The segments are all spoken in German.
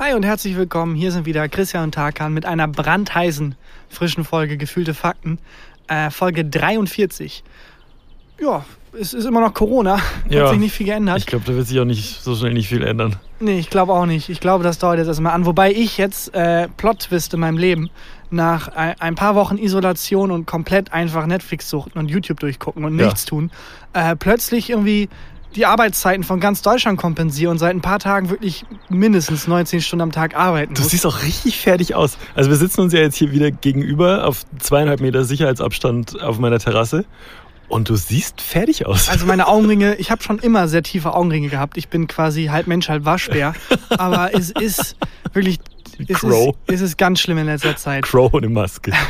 Hi und herzlich willkommen. Hier sind wieder Christian und Tarkan mit einer brandheißen, frischen Folge Gefühlte Fakten. Äh, Folge 43. Ja, es ist immer noch Corona. Ja. Hat sich nicht viel geändert. Ich glaube, da wird sich auch nicht so schnell nicht viel ändern. Nee, ich glaube auch nicht. Ich glaube, das dauert jetzt erstmal an. Wobei ich jetzt äh, Plot-Twist in meinem Leben nach ein, ein paar Wochen Isolation und komplett einfach Netflix suchten und YouTube durchgucken und Ja. nichts tun, äh, plötzlich irgendwie die Arbeitszeiten von ganz Deutschland kompensiere und seit ein paar Tagen wirklich mindestens 19 Stunden am Tag arbeiten Du muss. siehst auch richtig fertig aus. Also wir sitzen uns ja jetzt hier wieder gegenüber auf zweieinhalb Meter Sicherheitsabstand auf meiner Terrasse und du siehst fertig aus. Also meine Augenringe, ich habe schon immer sehr tiefe Augenringe gehabt. Ich bin quasi halb Mensch, halb Waschbär. Aber es ist wirklich, es ist, es ist ganz schlimm in letzter Zeit. Crow ohne Maske.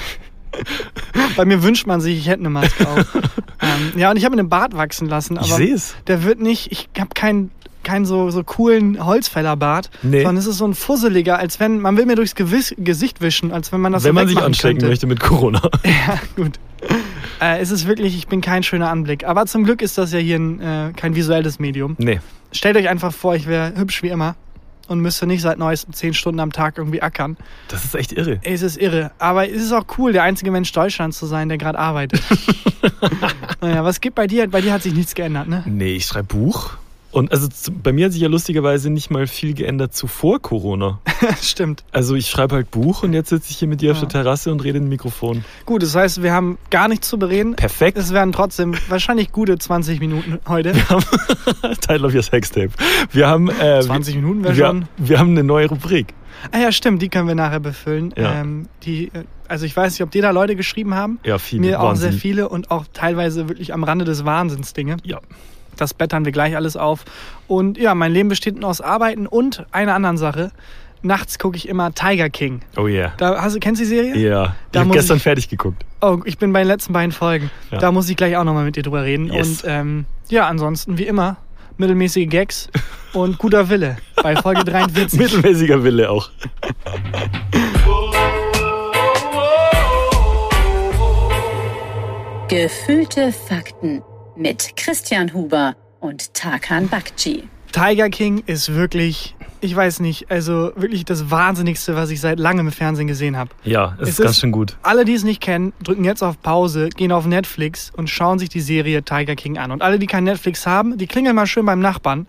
Bei mir wünscht man sich, ich hätte eine Maske auf. ähm, ja, und ich habe mir den Bart wachsen lassen, aber Ich sehe es. der wird nicht, ich habe keinen keinen so, so coolen Holzfällerbart, Nee. sondern es ist so ein fusseliger, als wenn, man will mir durchs Gewiss, Gesicht wischen, als wenn man das Wenn so man sich anstecken könnte. möchte mit Corona. Ja, gut. Äh, es ist wirklich, ich bin kein schöner Anblick. Aber zum Glück ist das ja hier ein, äh, kein visuelles Medium. Nee. Stellt euch einfach vor, ich wäre hübsch wie immer und müsste nicht seit neuestem zehn Stunden am Tag irgendwie ackern. Das ist echt irre. Es ist irre. Aber es ist auch cool, der einzige Mensch Deutschlands zu sein, der gerade arbeitet. naja, was gibt bei dir? Bei dir hat sich nichts geändert, ne? Nee, ich schreibe Buch. Und also bei mir hat sich ja lustigerweise nicht mal viel geändert zuvor Corona. Stimmt. Also ich schreibe halt Buch und jetzt sitze ich hier mit dir auf Ja. der Terrasse und rede in ein Mikrofon. Gut, das heißt, wir haben gar nichts zu bereden. Perfekt. Es werden trotzdem wahrscheinlich gute 20 Minuten heute. Title of your Sextape. Wir haben, äh, 20 Minuten wäre wir, schon. wir haben eine neue Rubrik. Ah ja, stimmt, die können wir nachher befüllen. Ja. Ähm, die, äh, also ich weiß nicht, ob dir da Leute geschrieben haben. Ja, viele. Mir auch sehr viele und auch teilweise wirklich am Rande des Wahnsinns Dinge. Ja. Das bettern wir gleich alles auf. Und ja, mein Leben besteht nur aus Arbeiten und einer anderen Sache. Nachts gucke ich immer Tiger King. Oh yeah. Da, hast du, kennst du die Serie? Ja. Da ich habe gestern ich- fertig geguckt. Oh, ich bin bei den letzten beiden Folgen. Ja. Da muss ich gleich auch nochmal mit dir drüber reden. Yes. Und ähm, ja, ansonsten wie immer mittelmäßige Gags und guter Wille bei Folge 43. Mittelmäßiger Wille auch. Gefühlte Fakten mit Christian Huber und Tarkan Bakci. Tiger King ist wirklich, ich weiß nicht, also wirklich das Wahnsinnigste, was ich seit langem im Fernsehen gesehen habe. Ja, es Es ist ganz ist- schön gut. Alle, die es nicht kennen, drücken jetzt auf Pause, gehen auf Netflix und schauen sich die Serie Tiger King an. Und alle, die kein Netflix haben, die klingeln mal schön beim Nachbarn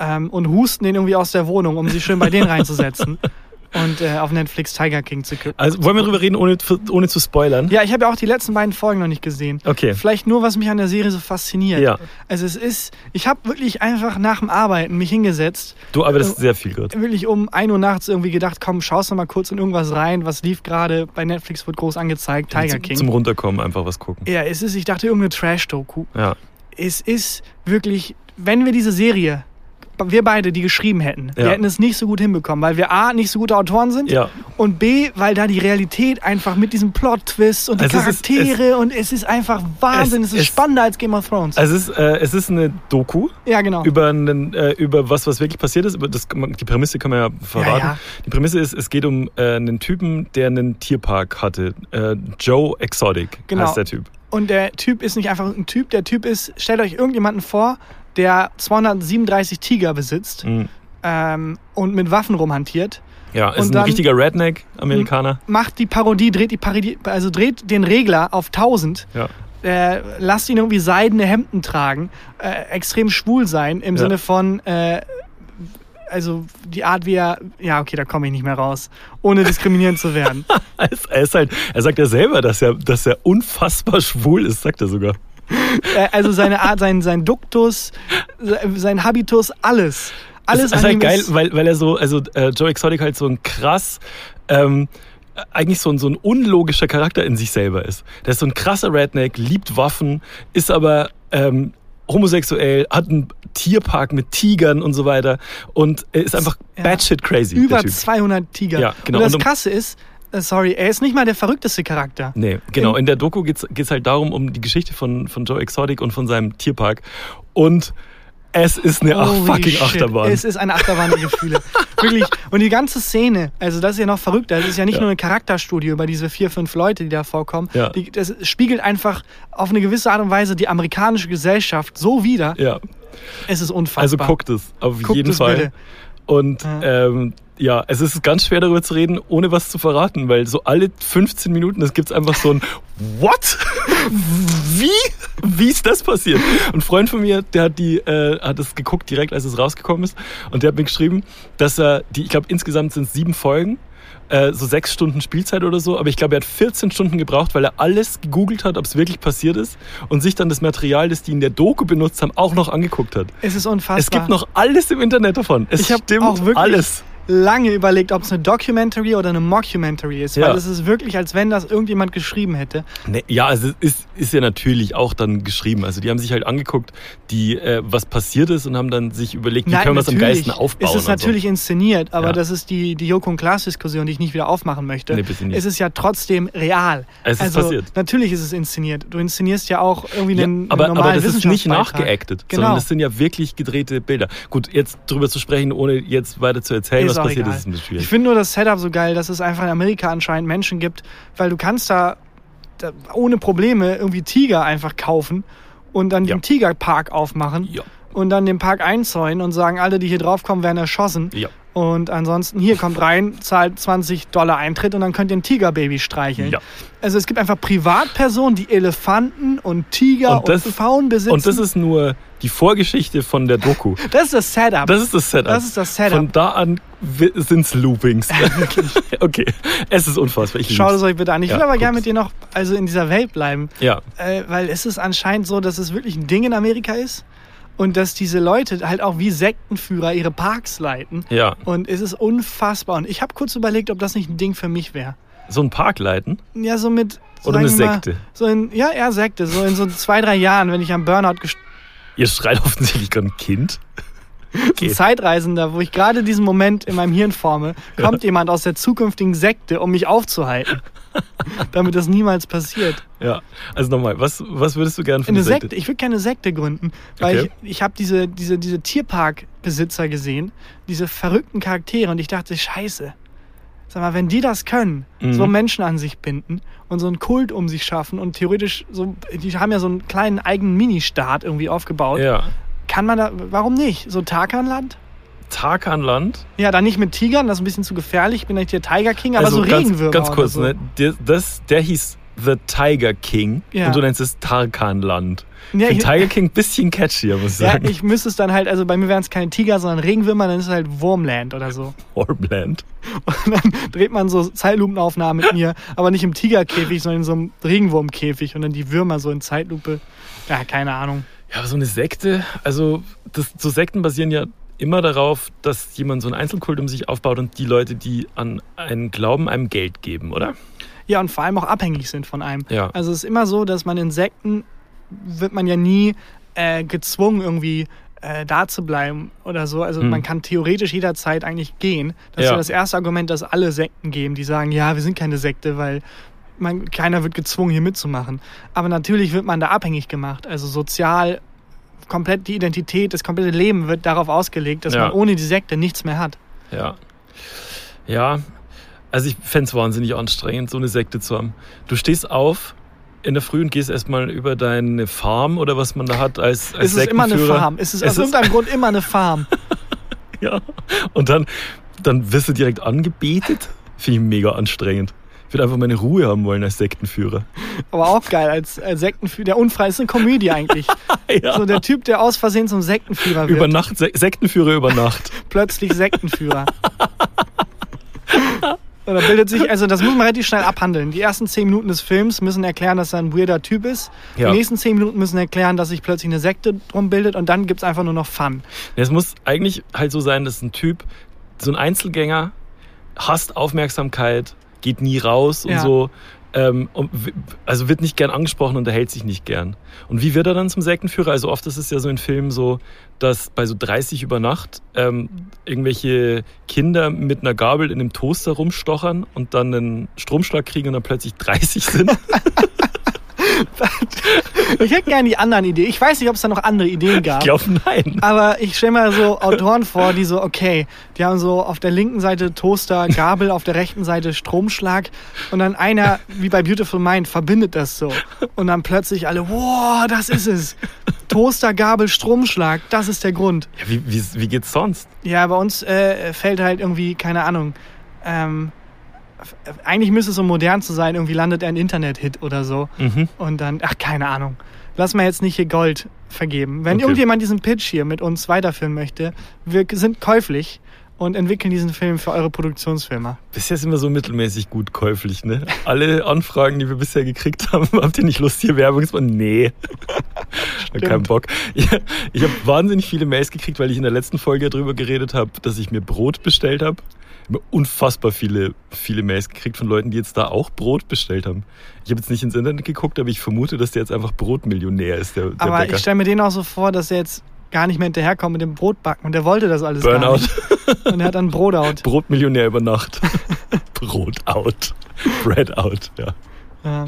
ähm, und husten den irgendwie aus der Wohnung, um sich schön bei denen reinzusetzen und äh, auf Netflix Tiger King zu gucken. Also wollen wir drüber reden, ohne, ohne zu spoilern? Ja, ich habe ja auch die letzten beiden Folgen noch nicht gesehen. Okay. Vielleicht nur, was mich an der Serie so fasziniert. Ja. Also es ist, ich habe wirklich einfach nach dem Arbeiten mich hingesetzt Du arbeitest sehr viel gerade. wirklich um 1 Uhr nachts irgendwie gedacht, komm, schaust du mal kurz in irgendwas rein, was lief gerade, bei Netflix wird groß angezeigt, Tiger Zum, King. zum Runterkommen einfach was gucken. ja, es ist, ich dachte, irgendeine Trash-Doku. Ja. Es ist wirklich, wenn wir diese Serie, wir beide, die geschrieben hätten, wir Ja. hätten es nicht so gut hinbekommen, weil wir A, nicht so gute Autoren sind Ja. und B, weil da die Realität einfach mit diesem Plot-Twist und die Also es ist- Charaktere und es ist einfach Wahnsinn, es, Es- ist es- spannender als Game of Thrones. Es ist, äh, es ist eine Doku ja, genau. über, einen, äh, über was, was wirklich passiert ist. Das, die Prämisse kann man ja verraten. Ja, ja. Die Prämisse ist, es geht um äh, einen Typen, der einen Tierpark hatte. Äh, Joe Exotic Genau. heißt der Typ. Und der Typ ist nicht einfach ein Typ, der Typ ist, stellt euch irgendjemanden vor, der 237 Tiger besitzt Mhm. ähm, und mit Waffen rumhantiert, Ja, ist ein richtiger Redneck-Amerikaner. macht die Parodie, dreht die Parodie, also dreht den Regler auf 1000, Ja. äh, lasst ihn irgendwie seidene Hemden tragen, äh, extrem schwul sein, im Ja. Sinne von, äh, also die Art, wie er, ja, okay, da komme ich nicht mehr raus, ohne diskriminierend zu werden. Er ist, er ist halt, er sagt ja selber, dass er, dass er unfassbar schwul ist, sagt er sogar. Äh, also seine Art, sein, sein Duktus, se- sein Habitus, alles. Alles das ist halt geil, weil, weil er so, also äh, Joe Exotic halt so ein krass, ähm, eigentlich so ein, so ein unlogischer Charakter in sich selber ist. Der ist so ein krasser Redneck, liebt Waffen, ist aber ähm, homosexuell, hat einen Tierpark mit Tigern und so weiter und er ist einfach Ja. batshit crazy. Über der typ. 200 Tiger. Ja, genau. Und das Und um- Krasse ist, äh, sorry, er ist nicht mal der verrückteste Charakter. Nee, genau. In der Doku geht's geht's halt darum, um die Geschichte von, von Joe Exotic und von seinem Tierpark. Und es ist eine Holy fucking shit. Achterbahn. Es ist eine Achterbahn der Gefühle. Wirklich. Und die ganze Szene, also das ist ja noch verrückter. Das ist ja nicht Ja. nur eine Charakterstudie über diese vier, fünf Leute, die da vorkommen. Ja. Die, das spiegelt einfach auf eine gewisse Art und Weise die amerikanische Gesellschaft so wider. ja, Es ist unfassbar. also guckt es auf Guckt jeden es Fall. bitte. Und Ja. ähm, Ja, es ist ganz schwer darüber zu reden, ohne was zu verraten, weil so alle 15 Minuten, es gibt einfach so ein What? Wie? Wie ist das passiert? Und ein Freund von mir, der hat die, äh, hat es geguckt direkt, als es rausgekommen ist, und der hat mir geschrieben, dass er die, ich glaube insgesamt sind es sieben Folgen, äh, so sechs Stunden Spielzeit oder so, aber ich glaube, er hat 14 Stunden gebraucht, weil er alles gegoogelt hat, ob es wirklich passiert ist und sich dann das Material, das die in der Doku benutzt haben, auch noch angeguckt hat. Es ist unfassbar. Es gibt noch alles im Internet davon. Es Ich stimmt auch wirklich- alles. Lange überlegt, ob es eine Documentary oder eine Mockumentary ist, Ja. weil es ist wirklich, als wenn das irgendjemand geschrieben hätte. Nee, ja, also es ist, ist ja natürlich auch dann geschrieben. Also die haben sich halt angeguckt, die, äh, was passiert ist und haben dann sich überlegt, wie Nein, können wir es am natürlich geilsten aufbauen. Es ist und so. natürlich inszeniert, aber Ja. das ist die, die Joko und Klaas-Diskussion, die ich nicht wieder aufmachen möchte. Nee, bitte nicht. Es ist ja trotzdem real. Es ist also, passiert. Natürlich ist es inszeniert. Du inszenierst ja auch irgendwie Ja, einen, aber, einen normalen aber das ist nicht nachgeactet, Genau. sondern das sind ja wirklich gedrehte Bilder. Gut, jetzt drüber zu sprechen, ohne jetzt weiter zu erzählen, Ist was passiert egal. ist, ist ein bisschen schwierig. Ich finde nur das Setup so geil, dass es einfach in Amerika anscheinend Menschen gibt, weil du kannst da, da ohne Probleme irgendwie Tiger einfach kaufen und dann Ja. den Tigerpark aufmachen Ja. und dann den Park einzäunen und sagen, alle, die hier draufkommen, werden erschossen. Ja. Und ansonsten, hier kommt rein, zahlt 20 Dollar Eintritt und dann könnt ihr ein Tigerbaby streicheln. Ja. Also es gibt einfach Privatpersonen, die Elefanten und Tiger Und das- und Pfauen besitzen. Und das ist nur die Vorgeschichte von der Doku. das ist das Setup. Das ist das Setup. Das ist das Setup. Von da an sind es Loopings. okay, es ist unfassbar. Ich Schaut es euch bitte an. Ich Ja, will aber gerne mit dir noch also in dieser Welt bleiben. Ja, Äh, weil es ist anscheinend so, dass es wirklich ein Ding in Amerika ist und dass diese Leute halt auch wie Sektenführer ihre Parks leiten. ja. Und es ist unfassbar. Und ich habe kurz überlegt, ob das nicht ein Ding für mich wäre. So ein Park leiten. Ja, so mit. Oder eine wir mal, Sekte. So in, ja, eher Sekte. So in so zwei, drei Jahren, wenn ich am Burnout gest Ihr schreit offensichtlich gerade ein Kind. ein Zeitreisender, wo ich gerade diesen Moment in meinem Hirn forme, kommt jemand aus der zukünftigen Sekte, um mich aufzuhalten. damit das niemals passiert. Ja, also nochmal, was, was würdest du gerne für Eine Sekte. Ich würde gerne eine Sekte gründen, weil Okay. ich, ich habe diese, diese, diese Tierparkbesitzer gesehen, diese verrückten Charaktere und ich dachte, scheiße. Sag mal, wenn die das können, Mhm. so Menschen an sich binden und so einen Kult um sich schaffen und theoretisch so, die haben ja so einen kleinen eigenen Ministaat irgendwie aufgebaut. Ja. Kann man da, warum nicht? So Tarkanland? Tarkanland. Ja, dann nicht mit Tigern, das ist ein bisschen zu gefährlich. Ich bin eigentlich der Tiger King, aber so Also ganz, Regenwürmer. Ganz kurz, so. ne? Das, der hieß The Tiger King Ja. und du nennst es Tarkanland. Ja, ich Tiger King ein bisschen catchier, muss ich Ja, sagen. ich müsste es dann halt, also bei mir wären es keine Tiger, sondern Regenwürmer, dann ist es halt Wurmland oder so. Warbland. Und dann dreht man so Zeitlupenaufnahmen mit mir, aber nicht im Tigerkäfig, sondern in so einem Regenwurmkäfig und dann die Würmer so in Zeitlupe. Ja, keine Ahnung. Ja, aber so eine Sekte, also das, so Sekten basieren ja immer darauf, dass jemand so einen Einzelkult um sich aufbaut und die Leute, die an einen glauben, einem Geld geben, oder? Ja, und vor allem auch abhängig sind von einem. Ja. Also es ist immer so, dass man Insekten wird man ja nie äh, gezwungen, irgendwie äh, da zu bleiben oder so. Also Hm. man kann theoretisch jederzeit eigentlich gehen. Das ist Ja. ja das erste Argument, das alle Sekten geben, die sagen, ja, wir sind keine Sekte, weil man, keiner wird gezwungen, hier mitzumachen. Aber natürlich wird man da abhängig gemacht. Also sozial, komplett die Identität, das komplette Leben wird darauf ausgelegt, dass Ja. man ohne die Sekte nichts mehr hat. Ja. Ja, also ich fände es wahnsinnig anstrengend, so eine Sekte zu haben. Du stehst auf in der Früh und gehst erstmal über deine Farm oder was man da hat als, als Es ist immer eine. Farm. Es ist Es aus irgendeinem Grund immer eine Farm. Ja. Und dann, dann wirst du direkt angebetet. Finde ich mega anstrengend. Ich würde einfach meine Ruhe haben wollen als Sektenführer. Aber auch geil, als, als Sektenführer. Der Unfrei ist eine Komödie eigentlich. Ja. So der Typ, der aus Versehen zum Sektenführer wird. über Nacht, Se Sektenführer über Nacht. Plötzlich Sektenführer. Und da bildet sich, also das muss man relativ schnell abhandeln. Die ersten zehn Minuten des Films müssen erklären, dass er ein weirder Typ ist. Ja. Die nächsten zehn Minuten müssen erklären, dass sich plötzlich eine Sekte drum bildet und dann gibt's einfach nur noch Fun. Es muss eigentlich halt so sein, dass ein Typ, so ein Einzelgänger, hasst Aufmerksamkeit, geht nie raus und Ja. so. Ähm, also wird nicht gern angesprochen und erhält sich nicht gern. Und wie wird er dann zum Sektenführer? Also oft ist es ja so in Filmen so, dass bei so 30 über Nacht ähm, irgendwelche Kinder mit einer Gabel in einem Toaster rumstochern und dann einen Stromschlag kriegen und dann plötzlich 30 sind. Ich hätte gerne die anderen Ideen. Ich weiß nicht, ob es da noch andere Ideen gab. Ich glaube, nein. Aber ich stelle mir so Autoren vor, die so, okay, die haben so auf der linken Seite Toaster, Gabel, auf der rechten Seite Stromschlag und dann einer, wie bei Beautiful Mind, verbindet das so. Und dann plötzlich alle, wow, das ist es. Toaster, Gabel, Stromschlag, das ist der Grund. Ja, wie, wie, wie geht's sonst? Ja, bei uns äh, fällt halt irgendwie, keine Ahnung, ähm, eigentlich müsste es so modern zu sein, irgendwie landet ein Internet-Hit oder so. Mhm. Und dann, ach, keine Ahnung. Lass mal jetzt nicht hier Gold vergeben. Wenn Okay. irgendjemand diesen Pitch hier mit uns weiterführen möchte, wir sind käuflich und entwickeln diesen Film für eure Produktionsfirma. Bisher sind wir so mittelmäßig gut käuflich, ne? Alle Anfragen, die wir bisher gekriegt haben, habt ihr nicht Lust, hier Werbung zu machen? Nee. Keinen Bock. Ich, ich habe wahnsinnig viele Mails gekriegt, weil ich in der letzten Folge darüber geredet habe, dass ich mir Brot bestellt habe. Ich habe unfassbar viele, viele Mails gekriegt von Leuten, die jetzt da auch Brot bestellt haben. Ich habe jetzt nicht ins Internet geguckt, aber ich vermute, dass der jetzt einfach Brotmillionär ist, der, der Aber Bäcker. ich stelle mir den auch so vor, dass er jetzt gar nicht mehr hinterherkommt mit dem Brotbacken. Und der wollte das alles gar Burnout. nicht. Und er hat dann Brotout. Brotmillionär über Nacht. Brotout. Breadout, ja. Ja.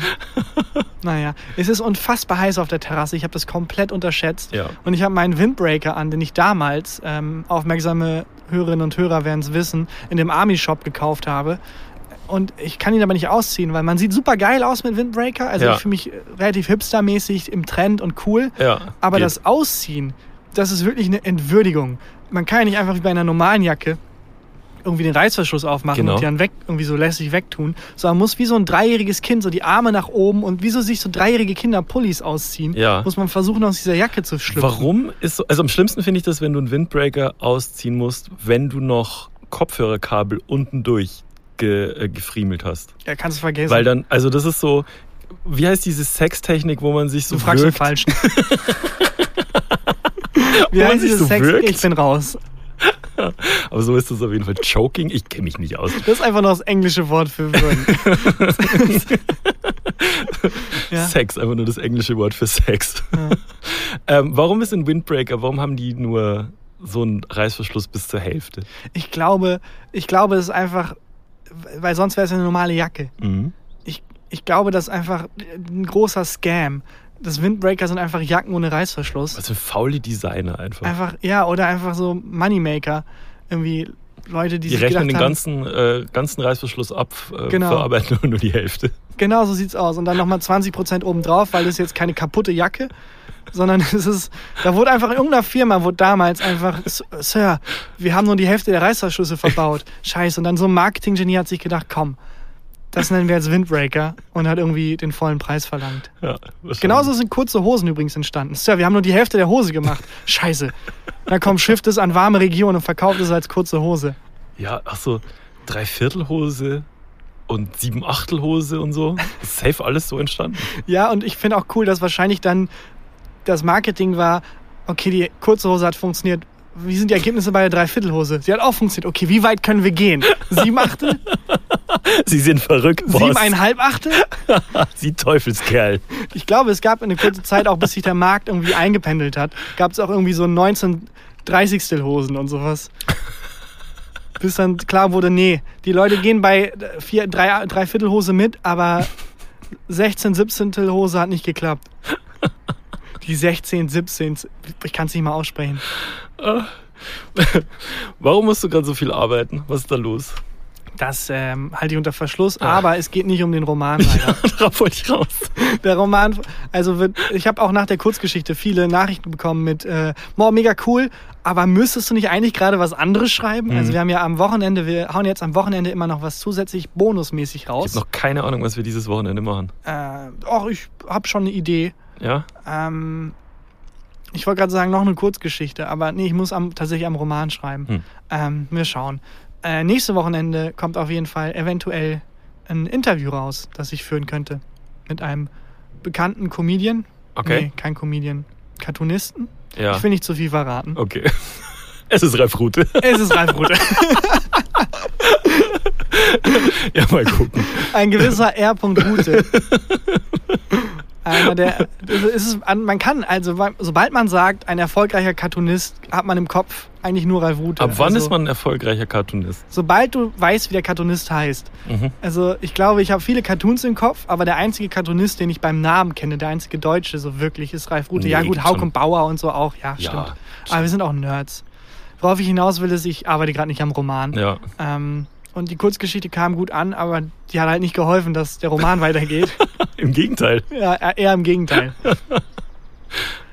naja, es ist unfassbar heiß auf der Terrasse. Ich habe das komplett unterschätzt. Ja. Und ich habe meinen Windbreaker an, den ich damals, ähm, aufmerksame Hörerinnen und Hörer werden es wissen, in dem Army-Shop gekauft habe. Und ich kann ihn aber nicht ausziehen, weil man sieht super geil aus mit Windbreaker. Also Ja. ich fühle mich relativ hipstermäßig im Trend und cool. Ja, Aber geht. das Ausziehen, das ist wirklich eine Entwürdigung. Man kann ja nicht einfach wie bei einer normalen Jacke irgendwie den Reißverschluss aufmachen Genau. und die dann weg, irgendwie so lässig wegtun, sondern muss wie so ein dreijähriges Kind so die Arme nach oben und wie so sich so dreijährige Kinder Pullis ausziehen, Ja. muss man versuchen, aus dieser Jacke zu schlüpfen. Warum ist so, also am schlimmsten finde ich das, wenn du einen Windbreaker ausziehen musst, wenn du noch Kopfhörerkabel unten durch ge, äh, gefriemelt hast. Ja, kannst du vergessen. Weil dann, also das ist so, wie heißt diese Sextechnik, wo man sich so du fragst den wirkt? Falschen. Wo Wie man heißt sich dieses so Sex? wirkt? Ich bin raus. Aber so ist das auf jeden Fall. Choking, ich kenne mich nicht aus. Das ist einfach nur das englische Wort für würden. Ja. Sex, einfach nur das englische Wort für Sex. ähm, warum ist ein Windbreaker, warum haben die nur so einen Reißverschluss bis zur Hälfte? Ich glaube, ich glaube, es ist einfach, weil sonst wäre es eine normale Jacke. Mhm. ich, ich glaube, das ist einfach ein großer Scam. Das Windbreaker sind einfach Jacken ohne Reißverschluss. Also faule Designer einfach. Einfach, ja, oder einfach so Moneymaker. Irgendwie Leute, die, Die sich rechnen den haben, ganzen, äh, ganzen Reißverschluss ab, äh, Genau. verarbeiten nur, nur die Hälfte. Genau so sieht's aus. Und dann nochmal 20% obendrauf, weil das ist jetzt keine kaputte Jacke, sondern es ist, da wurde einfach in irgendeiner Firma, wurde damals einfach, Sir, wir haben nur die Hälfte der Reißverschlüsse verbaut. Scheiße. Und dann so ein Marketinggenie hat sich gedacht, komm, das nennen wir jetzt Windbreaker und hat irgendwie den vollen Preis verlangt. Ja. Genauso sind kurze Hosen übrigens entstanden. Sir, wir haben nur die Hälfte der Hose gemacht. Scheiße. Dann kommt Shift es an warme Regionen und verkauft es als kurze Hose. Ja, ach so, Dreiviertelhose und Siebenachtelhose und so. Ist safe alles so entstanden. Ja, und ich finde auch cool, dass wahrscheinlich dann das Marketing war, okay, die kurze Hose hat funktioniert. Wie sind die Ergebnisse bei der Dreiviertelhose? Sie hat auch funktioniert. Okay, wie weit können wir gehen? Sieben Achtel? Sie sind verrückt, Boss. Siebeneinhalb Achtel? Sie Teufelskerl. Ich glaube, es gab eine kurze Zeit, auch bis sich der Markt irgendwie eingependelt hat, gab es auch irgendwie so 19 30 Hosen und sowas. Bis dann klar wurde, nee, die Leute gehen bei vier, drei, Dreiviertelhose mit, aber 16, 17 Hose hat nicht geklappt. Die 16, 17, ich kann es nicht mal aussprechen. Warum musst du gerade so viel arbeiten? Was ist da los? Das ähm, halte ich unter Verschluss, aber es geht nicht um den Roman leider. Darauf wollte ich raus. Der Roman, also wird, ich habe auch nach der Kurzgeschichte viele Nachrichten bekommen mit, äh, boah, mega cool, aber müsstest du nicht eigentlich gerade was anderes schreiben? Also wir haben ja am Wochenende, wir hauen jetzt am Wochenende immer noch was zusätzlich bonusmäßig Ich raus. habe noch keine Ahnung, was wir dieses Wochenende machen. Äh, och, ich habe schon eine Idee. Ja? Ähm, ich wollte gerade sagen, noch eine Kurzgeschichte, aber nee, ich muss am, tatsächlich am Roman schreiben. Hm. Ähm, wir schauen. Äh, nächste Wochenende kommt auf jeden Fall eventuell ein Interview raus, das ich führen könnte. Mit einem bekannten Comedian. Okay. Nee, kein Comedian. Cartoonisten. Ja. Ich will nicht zu viel verraten. Okay. Es ist Ralf Rute. Es ist Ralf Rute. ja, mal gucken. Ein gewisser R. Rute. Einer der, es ist, man kann, also sobald man sagt, ein erfolgreicher Cartoonist, hat man im Kopf eigentlich nur Ralf Rute. Ab wann also, ist man ein erfolgreicher Cartoonist? Sobald du weißt, wie der Cartoonist heißt. Mhm. Also ich glaube, ich habe viele Cartoons im Kopf, aber der einzige Cartoonist, den ich beim Namen kenne, der einzige Deutsche so wirklich, ist Ralf Rute. Nee, ja gut, Hauk und Bauer und so auch, ja, Ja, stimmt. Aber wir sind auch Nerds. Worauf ich hinaus will, ist, ich arbeite gerade nicht am Roman. Ja. Ähm, und die Kurzgeschichte kam gut an, aber die hat halt nicht geholfen, dass der Roman weitergeht. Im Gegenteil. ja, eher im Gegenteil.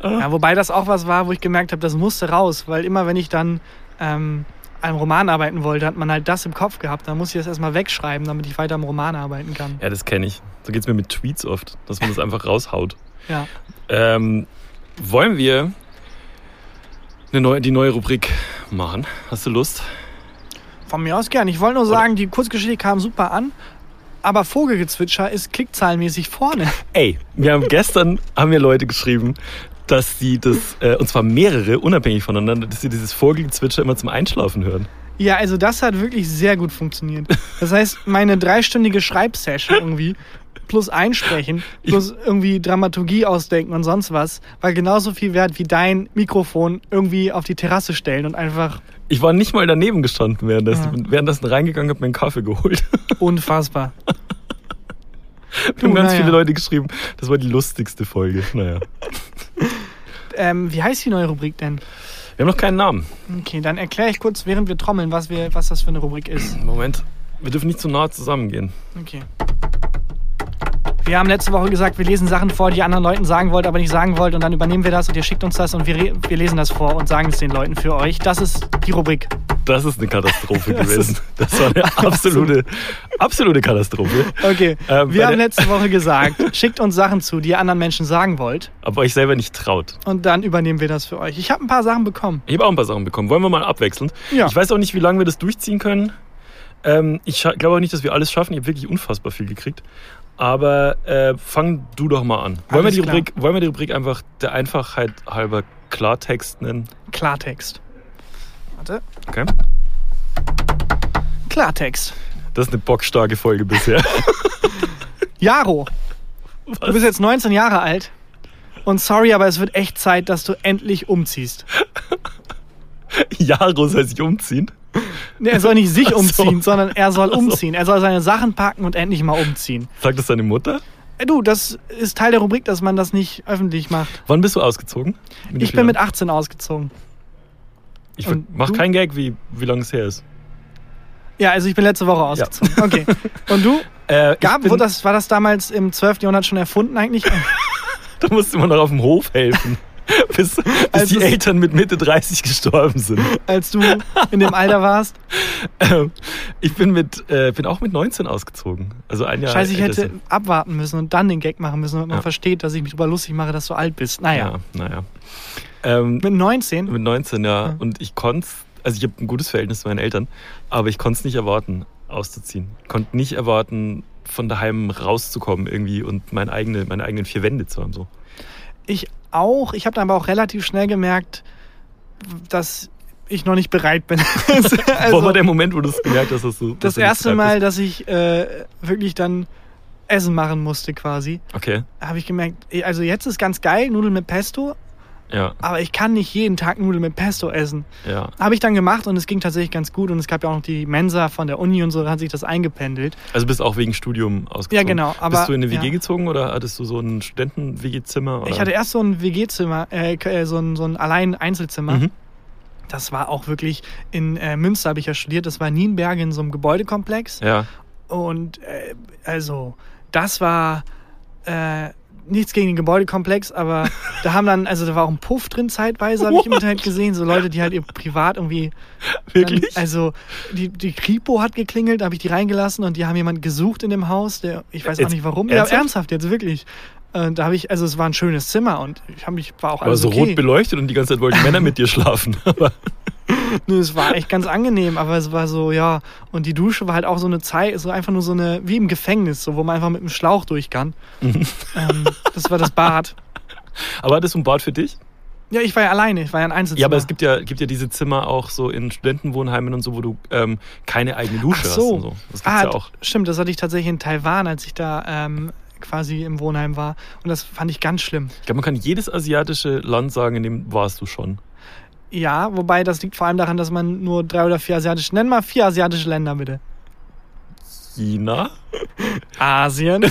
Ja, wobei das auch was war, wo ich gemerkt habe, das musste raus, weil immer wenn ich dann ähm, an einem Roman arbeiten wollte, hat man halt das im Kopf gehabt. Dann muss ich das erstmal wegschreiben, damit ich weiter am Roman arbeiten kann. Ja, das kenne ich. So geht es mir mit Tweets oft, dass man das einfach raushaut. Ja. Ähm, wollen wir eine neue, die neue Rubrik machen? Hast du Lust? Von mir aus gern. Ich wollte nur sagen, die Kurzgeschichte kam super an, aber Vogelgezwitscher ist klickzahlenmäßig vorne. Ey, wir haben gestern haben mir Leute geschrieben, dass sie das, äh, und zwar mehrere, unabhängig voneinander, dass sie dieses Vogelgezwitscher immer zum Einschlafen hören. Ja, also das hat wirklich sehr gut funktioniert. Das heißt, meine dreistündige Schreibsession irgendwie, plus Einsprechen, plus irgendwie Dramaturgie ausdenken und sonst was, war genauso viel wert wie dein Mikrofon irgendwie auf die Terrasse stellen und einfach Ich war nicht mal daneben gestanden währenddessen. Ja. Bin währenddessen reingegangen, habe mir einen Kaffee geholt. unfassbar. Wir haben ganz naja. viele Leute geschrieben, das war die lustigste Folge. Naja. Ähm, wie heißt die neue Rubrik denn? Wir haben noch keinen Namen. Okay, dann erkläre ich kurz, während wir trommeln, was, wir, was das für eine Rubrik ist. Moment, wir dürfen nicht zu nah zusammengehen. Okay. Wir haben letzte Woche gesagt, wir lesen Sachen vor, die ihr anderen Leuten sagen wollt, aber nicht sagen wollt. Und dann übernehmen wir das und ihr schickt uns das und wir, wir lesen das vor und sagen es den Leuten für euch. Das ist die Rubrik. Das ist eine Katastrophe Das gewesen. Das war eine absolute, absolute Katastrophe. Okay, Ähm, wir haben letzte Woche gesagt, schickt uns Sachen zu, die ihr anderen Menschen sagen wollt. Aber euch selber nicht traut. Und dann übernehmen wir das für euch. Ich habe ein paar Sachen bekommen. Ich habe auch ein paar Sachen bekommen. Wollen wir mal abwechselnd? Ja. Ich weiß auch nicht, wie lange wir das durchziehen können. Ähm, ich glaube auch nicht, dass wir alles schaffen. Ich habe wirklich unfassbar viel gekriegt. Aber äh, fang du doch mal an. Wollen wir, die klar. Rubrik, wollen wir die Rubrik einfach der Einfachheit halber Klartext nennen? Klartext. Warte. Okay. Klartext. Das ist eine bockstarke Folge bisher. Jaro, du bist jetzt 19 Jahre alt. Und sorry, aber es wird echt Zeit, dass du endlich umziehst. Jaro soll sich umziehen. Nee, Er soll nicht sich Ach so. umziehen, sondern er soll so. umziehen. Er soll seine Sachen packen und endlich mal umziehen. Sagt das deine Mutter? Äh, Du, das ist Teil der Rubrik, dass man das nicht öffentlich macht. Wann bist du ausgezogen? Mit Ich bin mit Jahren? 18 ausgezogen. Ich und mach du? keinen Gag, wie, wie lange es her ist. Ja, also ich bin letzte Woche ausgezogen. Okay. Und du? Äh, Gab, das, war das damals im 12. Jahrhundert schon erfunden eigentlich? Da musste man noch auf dem Hof helfen. bis bis Als die Eltern mit Mitte 30 gestorben sind. als du in dem Alter warst? Ähm, ich bin, mit, äh, bin auch mit 19 ausgezogen. Also ein Jahr Scheiße, ich hätte sind. abwarten müssen und dann den Gag machen müssen, damit man Ja. versteht, dass ich mich darüber lustig mache, dass du alt bist. Naja, Ja, naja. Ähm, mit 19? mit 19, ja. Ja. Und ich konnte also ich habe ein gutes Verhältnis zu meinen Eltern, aber ich konnte es nicht erwarten, auszuziehen. Konnte nicht erwarten, von daheim rauszukommen irgendwie und meine, eigene, meine eigenen vier Wände zu haben. So. Ich auch. Ich habe dann aber auch relativ schnell gemerkt, dass ich noch nicht bereit bin. also, Wo war der Moment, wo du es gemerkt hast, dass du das erste Mal, dass ich äh, wirklich dann Essen machen musste quasi, Okay, habe ich gemerkt, also jetzt ist ganz geil, Nudeln mit Pesto, ja, aber ich kann nicht jeden Tag Nudeln mit Pesto essen. ja. Habe ich dann gemacht und es ging tatsächlich ganz gut und es gab ja auch noch die Mensa von der Uni und so, da hat sich das eingependelt. Also bist auch wegen Studium ausgezogen. Ja, genau, aber- bist du in eine WG ja. gezogen oder hattest du so ein Studenten-WG-Zimmer? Ich hatte erst so ein WG-Zimmer, äh, äh, so ein, so ein Allein-Einzelzimmer. Mhm. Das war auch wirklich in äh, Münster, habe ich ja studiert. Das war in Nienberg in so einem Gebäudekomplex. Ja, Und äh, also, das war äh, nichts gegen den Gebäudekomplex, aber da haben dann, also da war auch ein Puff drin zeitweise, habe ich im Internet gesehen. So Leute, die halt ihr privat irgendwie. wirklich? Dann, also, die, die Kripo hat geklingelt, da habe ich die reingelassen und die haben jemanden gesucht in dem Haus, der, ich weiß auch Jetzt nicht warum. ernsthaft? Ja, ernsthaft, jetzt wirklich. Und da habe ich, also es war ein schönes Zimmer und ich habe mich, war auch aber alles so okay. rot beleuchtet und die ganze Zeit wollten Männer mit dir schlafen. Aber Nö, es war echt ganz angenehm, aber es war so, ja. Und die Dusche war halt auch so eine Zeit, so einfach nur so eine, wie im Gefängnis, so, wo man einfach mit dem Schlauch durch kann. Mhm. ähm, das war das Bad. Aber hattest du ein Bad für dich? Ja, ich war ja alleine, ich war ja ein Einzelzimmer. Ja, aber es gibt ja, gibt ja diese Zimmer auch so in Studentenwohnheimen und so, wo du ähm, keine eigene Dusche Ach hast so. und so. Das gibt's ah, ja auch. stimmt, das hatte ich tatsächlich in Taiwan, als ich da ähm, quasi im Wohnheim war. Und das fand ich ganz schlimm. Ich glaube, man kann jedes asiatische Land sagen, in dem warst du schon. Ja, wobei das liegt vor allem daran, dass man nur drei oder vier asiatische, nenn mal vier asiatische Länder bitte. China? Asien,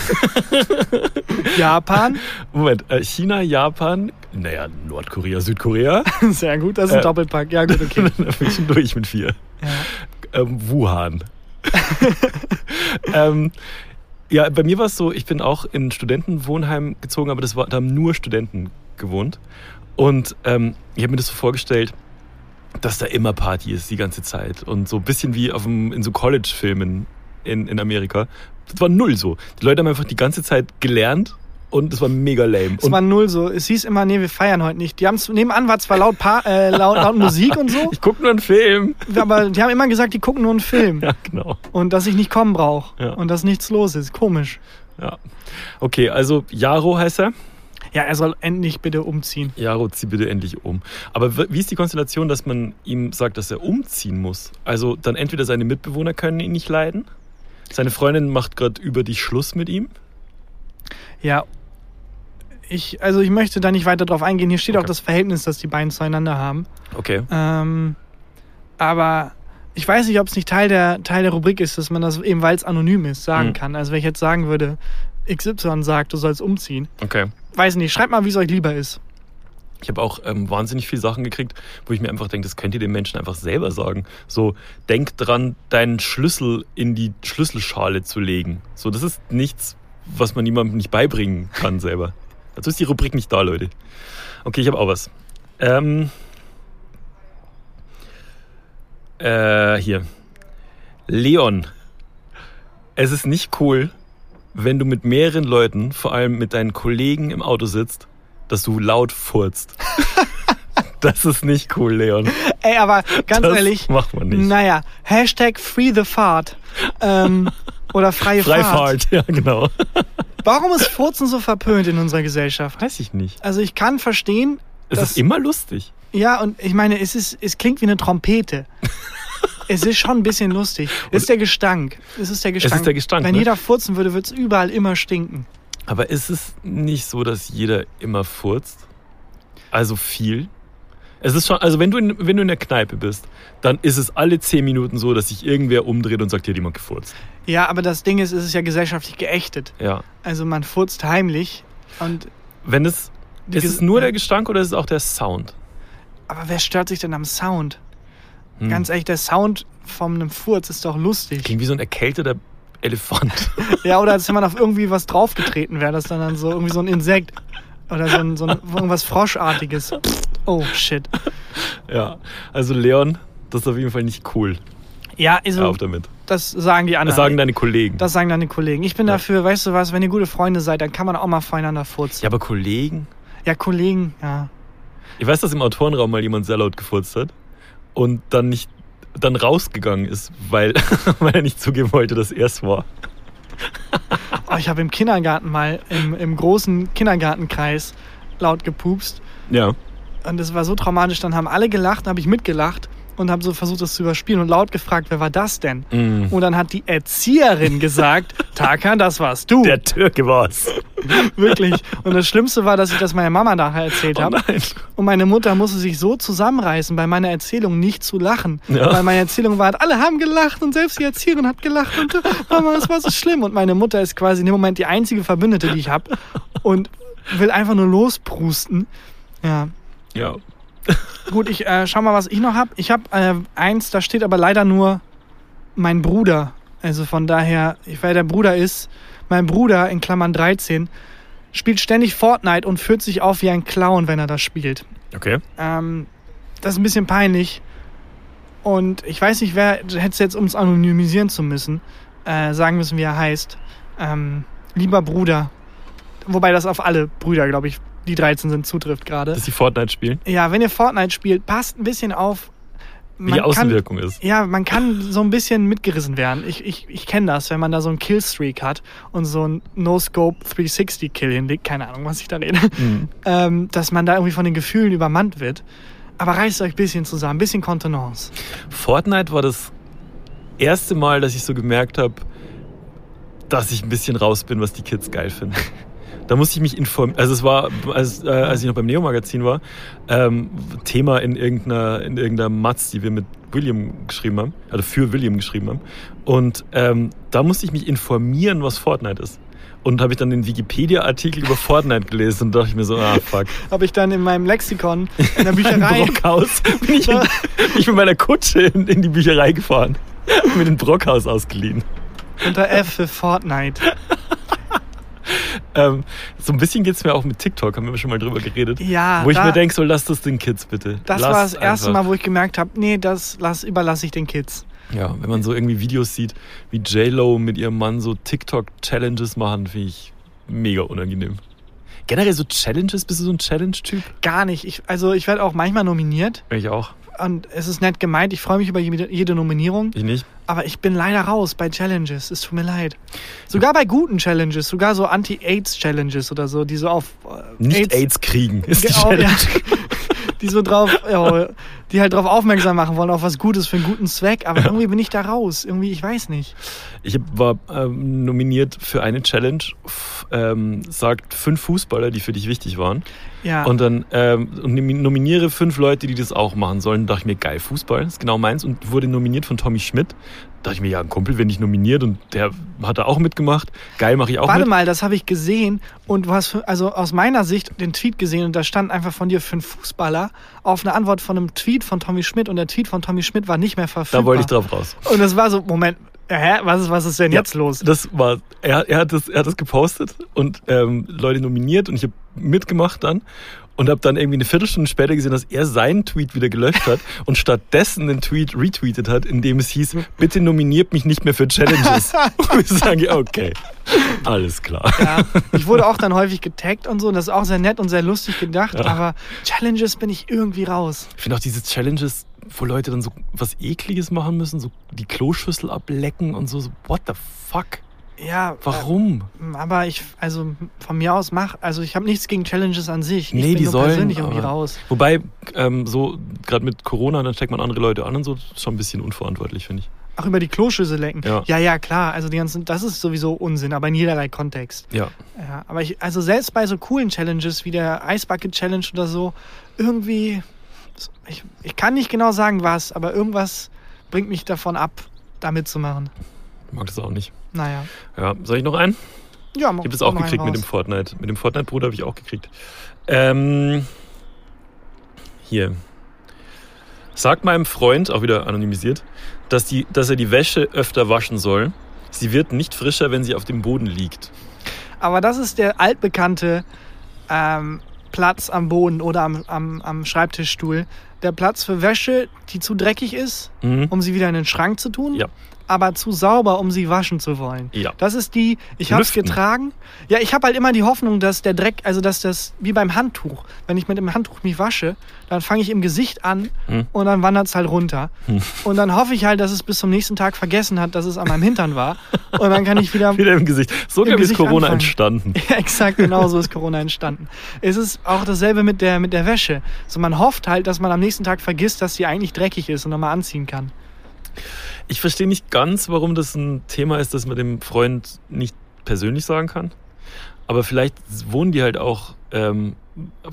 Japan, Moment, äh, China, Japan, naja, Nordkorea, Südkorea. sehr gut, das ist ein Äh. Doppelpack. Ja, gut, okay. Dann bin ich schon durch mit vier. Ja. ähm, Wuhan. ähm, ja, bei mir war es so, ich bin auch in Studentenwohnheim gezogen, aber das war, da haben nur Studenten gewohnt. Und ähm, ich habe mir das so vorgestellt, dass da immer Party ist die ganze Zeit. Und so ein bisschen wie auf dem, in so College-Filmen in, in Amerika. Das war null so. Die Leute haben einfach die ganze Zeit gelernt und es war mega lame. Es war null so. Es hieß immer, nee, wir feiern heute nicht. Die haben nebenan war zwar laut, pa äh, laut, laut Musik und so, ich gucke nur einen Film. aber die haben immer gesagt, die gucken nur einen Film. Ja, genau. Und dass ich nicht kommen brauche. Ja. Und dass nichts los ist. Komisch. Ja. Okay, also Jaro heißt er. Ja, er soll endlich bitte umziehen. Jaro, zieh bitte endlich um. Aber wie ist die Konstellation, dass man ihm sagt, dass er umziehen muss? Also dann entweder seine Mitbewohner können ihn nicht leiden, seine Freundin macht gerade über dich Schluss mit ihm. Ja. Ich, also ich möchte da nicht weiter drauf eingehen. Hier steht Okay. auch das Verhältnis, das die beiden zueinander haben. Okay. Ähm, aber ich weiß nicht, ob es nicht Teil der, Teil der Rubrik ist, dass man das eben, weil es anonym ist, sagen Mhm. kann. Also wenn ich jetzt sagen würde, XY sagt, du sollst umziehen. Okay. Weiß nicht, schreibt mal, wie es euch lieber ist. Ich habe auch ähm, wahnsinnig viele Sachen gekriegt, wo ich mir einfach denke, das könnt ihr den Menschen einfach selber sagen. So, denk dran, deinen Schlüssel in die Schlüsselschale zu legen. So, das ist nichts, was man jemandem nicht beibringen kann selber. Dazu ist die Rubrik nicht da, Leute. Okay, ich habe auch was. Ähm, äh, hier. Leon. Es ist nicht cool, wenn du mit mehreren Leuten, vor allem mit deinen Kollegen im Auto sitzt, dass du laut furzt. das ist nicht cool, Leon. Ey, aber ganz das ehrlich, macht man nicht. naja, Hashtag Free the Fart. Ähm, oder freie Fahrt. Freifahrt, ja genau. Warum ist Furzen so verpönt in unserer Gesellschaft? Weiß ich nicht. Also ich kann verstehen, Es dass, ist immer lustig. ja, und ich meine, es, ist, es klingt wie eine Trompete. es ist schon ein bisschen lustig. Es ist der Gestank. Es ist der Gestank. der Gestank, Wenn ne? jeder furzen würde, würde es überall immer stinken. Aber ist es nicht so, dass jeder immer furzt? Also viel? Es ist schon, also wenn du, in, wenn du in der Kneipe bist, dann ist es alle zehn Minuten so, dass sich irgendwer umdreht und sagt, hier hat jemand gefurzt. Ja, aber das Ding ist, es ist ja gesellschaftlich geächtet. Ja. Also man furzt heimlich und Wenn es, ist es nur ja. der Gestank oder ist es auch der Sound? aber wer stört sich denn am Sound? Hm. Ganz ehrlich, der Sound von einem Furz ist doch lustig. Klingt wie so ein erkälteter Elefant. Ja, oder als wenn man auf irgendwie was draufgetreten wäre, das dann, dann so irgendwie so ein Insekt oder so ein, so ein irgendwas Froschartiges. Oh shit. ja. Also Leon, das ist auf jeden Fall nicht cool. Ja, Hör also auf damit. das sagen die Das anderen. sagen deine Kollegen. das sagen deine Kollegen. Ich bin Ja. dafür, weißt du was, wenn ihr gute Freunde seid, dann kann man auch mal voreinander furzen. ja, aber Kollegen? Ja, Kollegen, ja. Ich weiß, dass im Autorenraum mal jemand sehr laut gefurzt hat und dann nicht dann rausgegangen ist, weil, weil er nicht zugeben wollte, dass er es war. Ich habe im Kindergarten mal, im, im großen Kindergartenkreis laut gepupst. Ja. Und das war so traumatisch. Dann haben alle gelacht, habe ich mitgelacht und habe so versucht, das zu überspielen und laut gefragt, wer war das denn? Mm. Und dann hat die Erzieherin gesagt, Tarkan, das warst du. Der Türke war's. Wirklich. Und das Schlimmste war, dass ich das meiner Mama nachher erzählt Oh habe. Und meine Mutter musste sich so zusammenreißen, bei meiner Erzählung nicht zu lachen. Ja. Weil meine Erzählung war, alle haben gelacht und selbst die Erzieherin hat gelacht. Und Mama, das war so schlimm. Und meine Mutter ist quasi in dem Moment die einzige Verbündete, die ich habe. Und will einfach nur losprusten. Ja. Ja. Gut, ich äh, schau mal, was ich noch habe. Ich habe äh, eins, da steht aber leider nur mein Bruder. Also von daher, wer der Bruder ist, mein Bruder in Klammern 13 spielt ständig Fortnite und führt sich auf wie ein Clown, wenn er das spielt. Okay. Ähm, das ist ein bisschen peinlich. Und ich weiß nicht, wer hätte es jetzt, um es anonymisieren zu müssen, äh, sagen müssen, wie er heißt. Ähm, lieber Bruder. Wobei das auf alle Brüder, glaube ich, die 13 sind, zutrifft gerade. Dass sie Fortnite spielen. Ja, wenn ihr Fortnite spielt, passt ein bisschen auf. Wie Man die kann, Außenwirkung ist. ja, man kann so ein bisschen mitgerissen werden. Ich, ich, ich kenne das, wenn man da so einen Killstreak hat und so einen No-Scope 360-Kill hinlegt, keine Ahnung, was ich da rede, Mhm. ähm, dass man da irgendwie von den Gefühlen übermannt wird. Aber reißt euch ein bisschen zusammen, ein bisschen Kontenance. Fortnite war das erste Mal, dass ich so gemerkt habe, dass ich ein bisschen raus bin, was die Kids geil finden. Da musste ich mich informieren. Also es war, als, äh, als ich noch beim Neo-Magazin war, ähm, Thema in irgendeiner, in irgendeiner Matz, die wir mit William geschrieben haben, also für William geschrieben haben. Und ähm, da musste ich mich informieren, was Fortnite ist. Und habe ich dann den Wikipedia-Artikel über Fortnite gelesen und dachte ich mir so, ah fuck. Habe ich dann in meinem Lexikon in der Bücherei. Brockhaus. Bin ich, in, ich bin mit meiner Kutsche in, in die Bücherei gefahren. Mir den Brockhaus ausgeliehen. unter F für Fortnite. Ähm, so ein bisschen geht es mir auch mit TikTok, haben wir schon mal drüber geredet. Ja, Wo ich da- mir denke, so lass das den Kids bitte. Das Lass war das erste einfach. Mal, wo ich gemerkt habe, nee, das lass, überlasse ich den Kids. Ja, wenn man so irgendwie Videos sieht, wie J-Lo mit ihrem Mann so TikTok-Challenges machen, finde ich mega unangenehm. Generell so Challenges, bist du so ein Challenge-Typ? Gar nicht. Ich, also ich werde auch manchmal nominiert Ich auch. Und es ist nett gemeint. Ich freue mich über jede, Nominierung, Ich nicht. aber ich bin leider raus bei Challenges. Es tut mir leid. Sogar bei guten Challenges, sogar so Anti-AIDS-Challenges oder so, die so auf äh, Nicht AIDS, kriegen ist die Genau, Challenge. ja. die so drauf, ja, die halt drauf aufmerksam machen wollen, auf was Gutes für einen guten Zweck, aber irgendwie bin ich da raus. Irgendwie, ich weiß nicht. Ich war ähm, nominiert für eine Challenge, ähm, sagt fünf Fußballer, die für dich wichtig waren. Ja. Und dann ähm, und nomi- nominiere fünf Leute, die das auch machen sollen. Da dachte ich mir, geil, Fußball, das ist genau meins. Und wurde nominiert von Tommy Schmidt. Da dachte ich mir, ja, ein Kumpel bin ich nominiert und der hat da auch mitgemacht. Geil, mache ich auch Warte mit. mal, das habe ich gesehen und du hast also aus meiner Sicht den Tweet gesehen und da stand einfach von dir fünf Fußballer auf eine Antwort von einem Tweet von Tommy Schmidt und der Tweet von Tommy Schmidt war nicht mehr verfügbar. Da wollte ich drauf raus. Und es war so, Moment, hä, was ist, was ist denn jetzt los? Das war, er, er, hat das, er hat das gepostet und ähm, Leute nominiert und ich habe mitgemacht dann und habe dann irgendwie eine Viertelstunde später gesehen, dass er seinen Tweet wieder gelöscht hat und stattdessen den Tweet retweetet hat, in dem es hieß, bitte nominiert mich nicht mehr für Challenges. und ich sage, okay, alles klar. Ja, ich wurde auch dann häufig getaggt und so und das ist auch sehr nett und sehr lustig gedacht, aber Challenges bin ich irgendwie raus. Ich finde auch diese Challenges, wo Leute dann so was Ekliges machen müssen, so die Kloschüssel ablecken und so, so what the fuck? Ja, Warum? äh, aber ich, also von mir aus mach, also ich habe nichts gegen Challenges an sich. Ich Nee, bin die nur sollen, persönlich irgendwie aber- raus. Wobei, ähm, so gerade mit Corona, dann steckt man andere Leute an und so, ist schon ein bisschen unverantwortlich, finde ich. Ach, über die Kloschüssel lecken. Ja. ja, ja, klar. Also die ganzen, das ist sowieso Unsinn, aber in jederlei Kontext. Ja. Ja, aber ich, also selbst bei so coolen Challenges wie der Eisbucket Challenge oder so, irgendwie, ich, ich kann nicht genau sagen was, aber irgendwas bringt mich davon ab, da mitzumachen. Ich mag das auch nicht. Naja. Ja, soll ich noch einen? Ja, Ich habe das auch gekriegt mit dem Fortnite. Mit dem Fortnite-Bruder habe ich auch gekriegt. Ähm, hier. Sagt meinem Freund, auch wieder anonymisiert, dass, die, dass er die Wäsche öfter waschen soll. Sie wird nicht frischer, wenn sie auf dem Boden liegt. Aber das ist der altbekannte ähm, Platz am Boden oder am, am, am Schreibtischstuhl. Der Platz für Wäsche, die zu dreckig ist, Mhm. um sie wieder in den Schrank zu tun. Ja. Aber zu sauber, um sie waschen zu wollen. Ja. Das ist die, ich habe es getragen. Ja, ich habe halt immer die Hoffnung, dass der Dreck, also dass das, wie beim Handtuch, wenn ich mit dem Handtuch mich wasche, dann fange ich im Gesicht an Hm. und dann wandert es halt runter. Hm. Und dann hoffe ich halt, dass es bis zum nächsten Tag vergessen hat, dass es an meinem Hintern war. Und dann kann ich wieder Wieder im Gesicht. So Im ich, ist Gesicht Corona anfangen. entstanden. Ja, exakt, genau so ist Corona entstanden. Es ist auch dasselbe mit der, mit der Wäsche. So, man hofft halt, dass man am nächsten Tag vergisst, dass sie eigentlich dreckig ist und nochmal anziehen kann. Ich verstehe nicht ganz, warum das ein Thema ist, das man dem Freund nicht persönlich sagen kann. Aber vielleicht wohnen die halt auch ähm,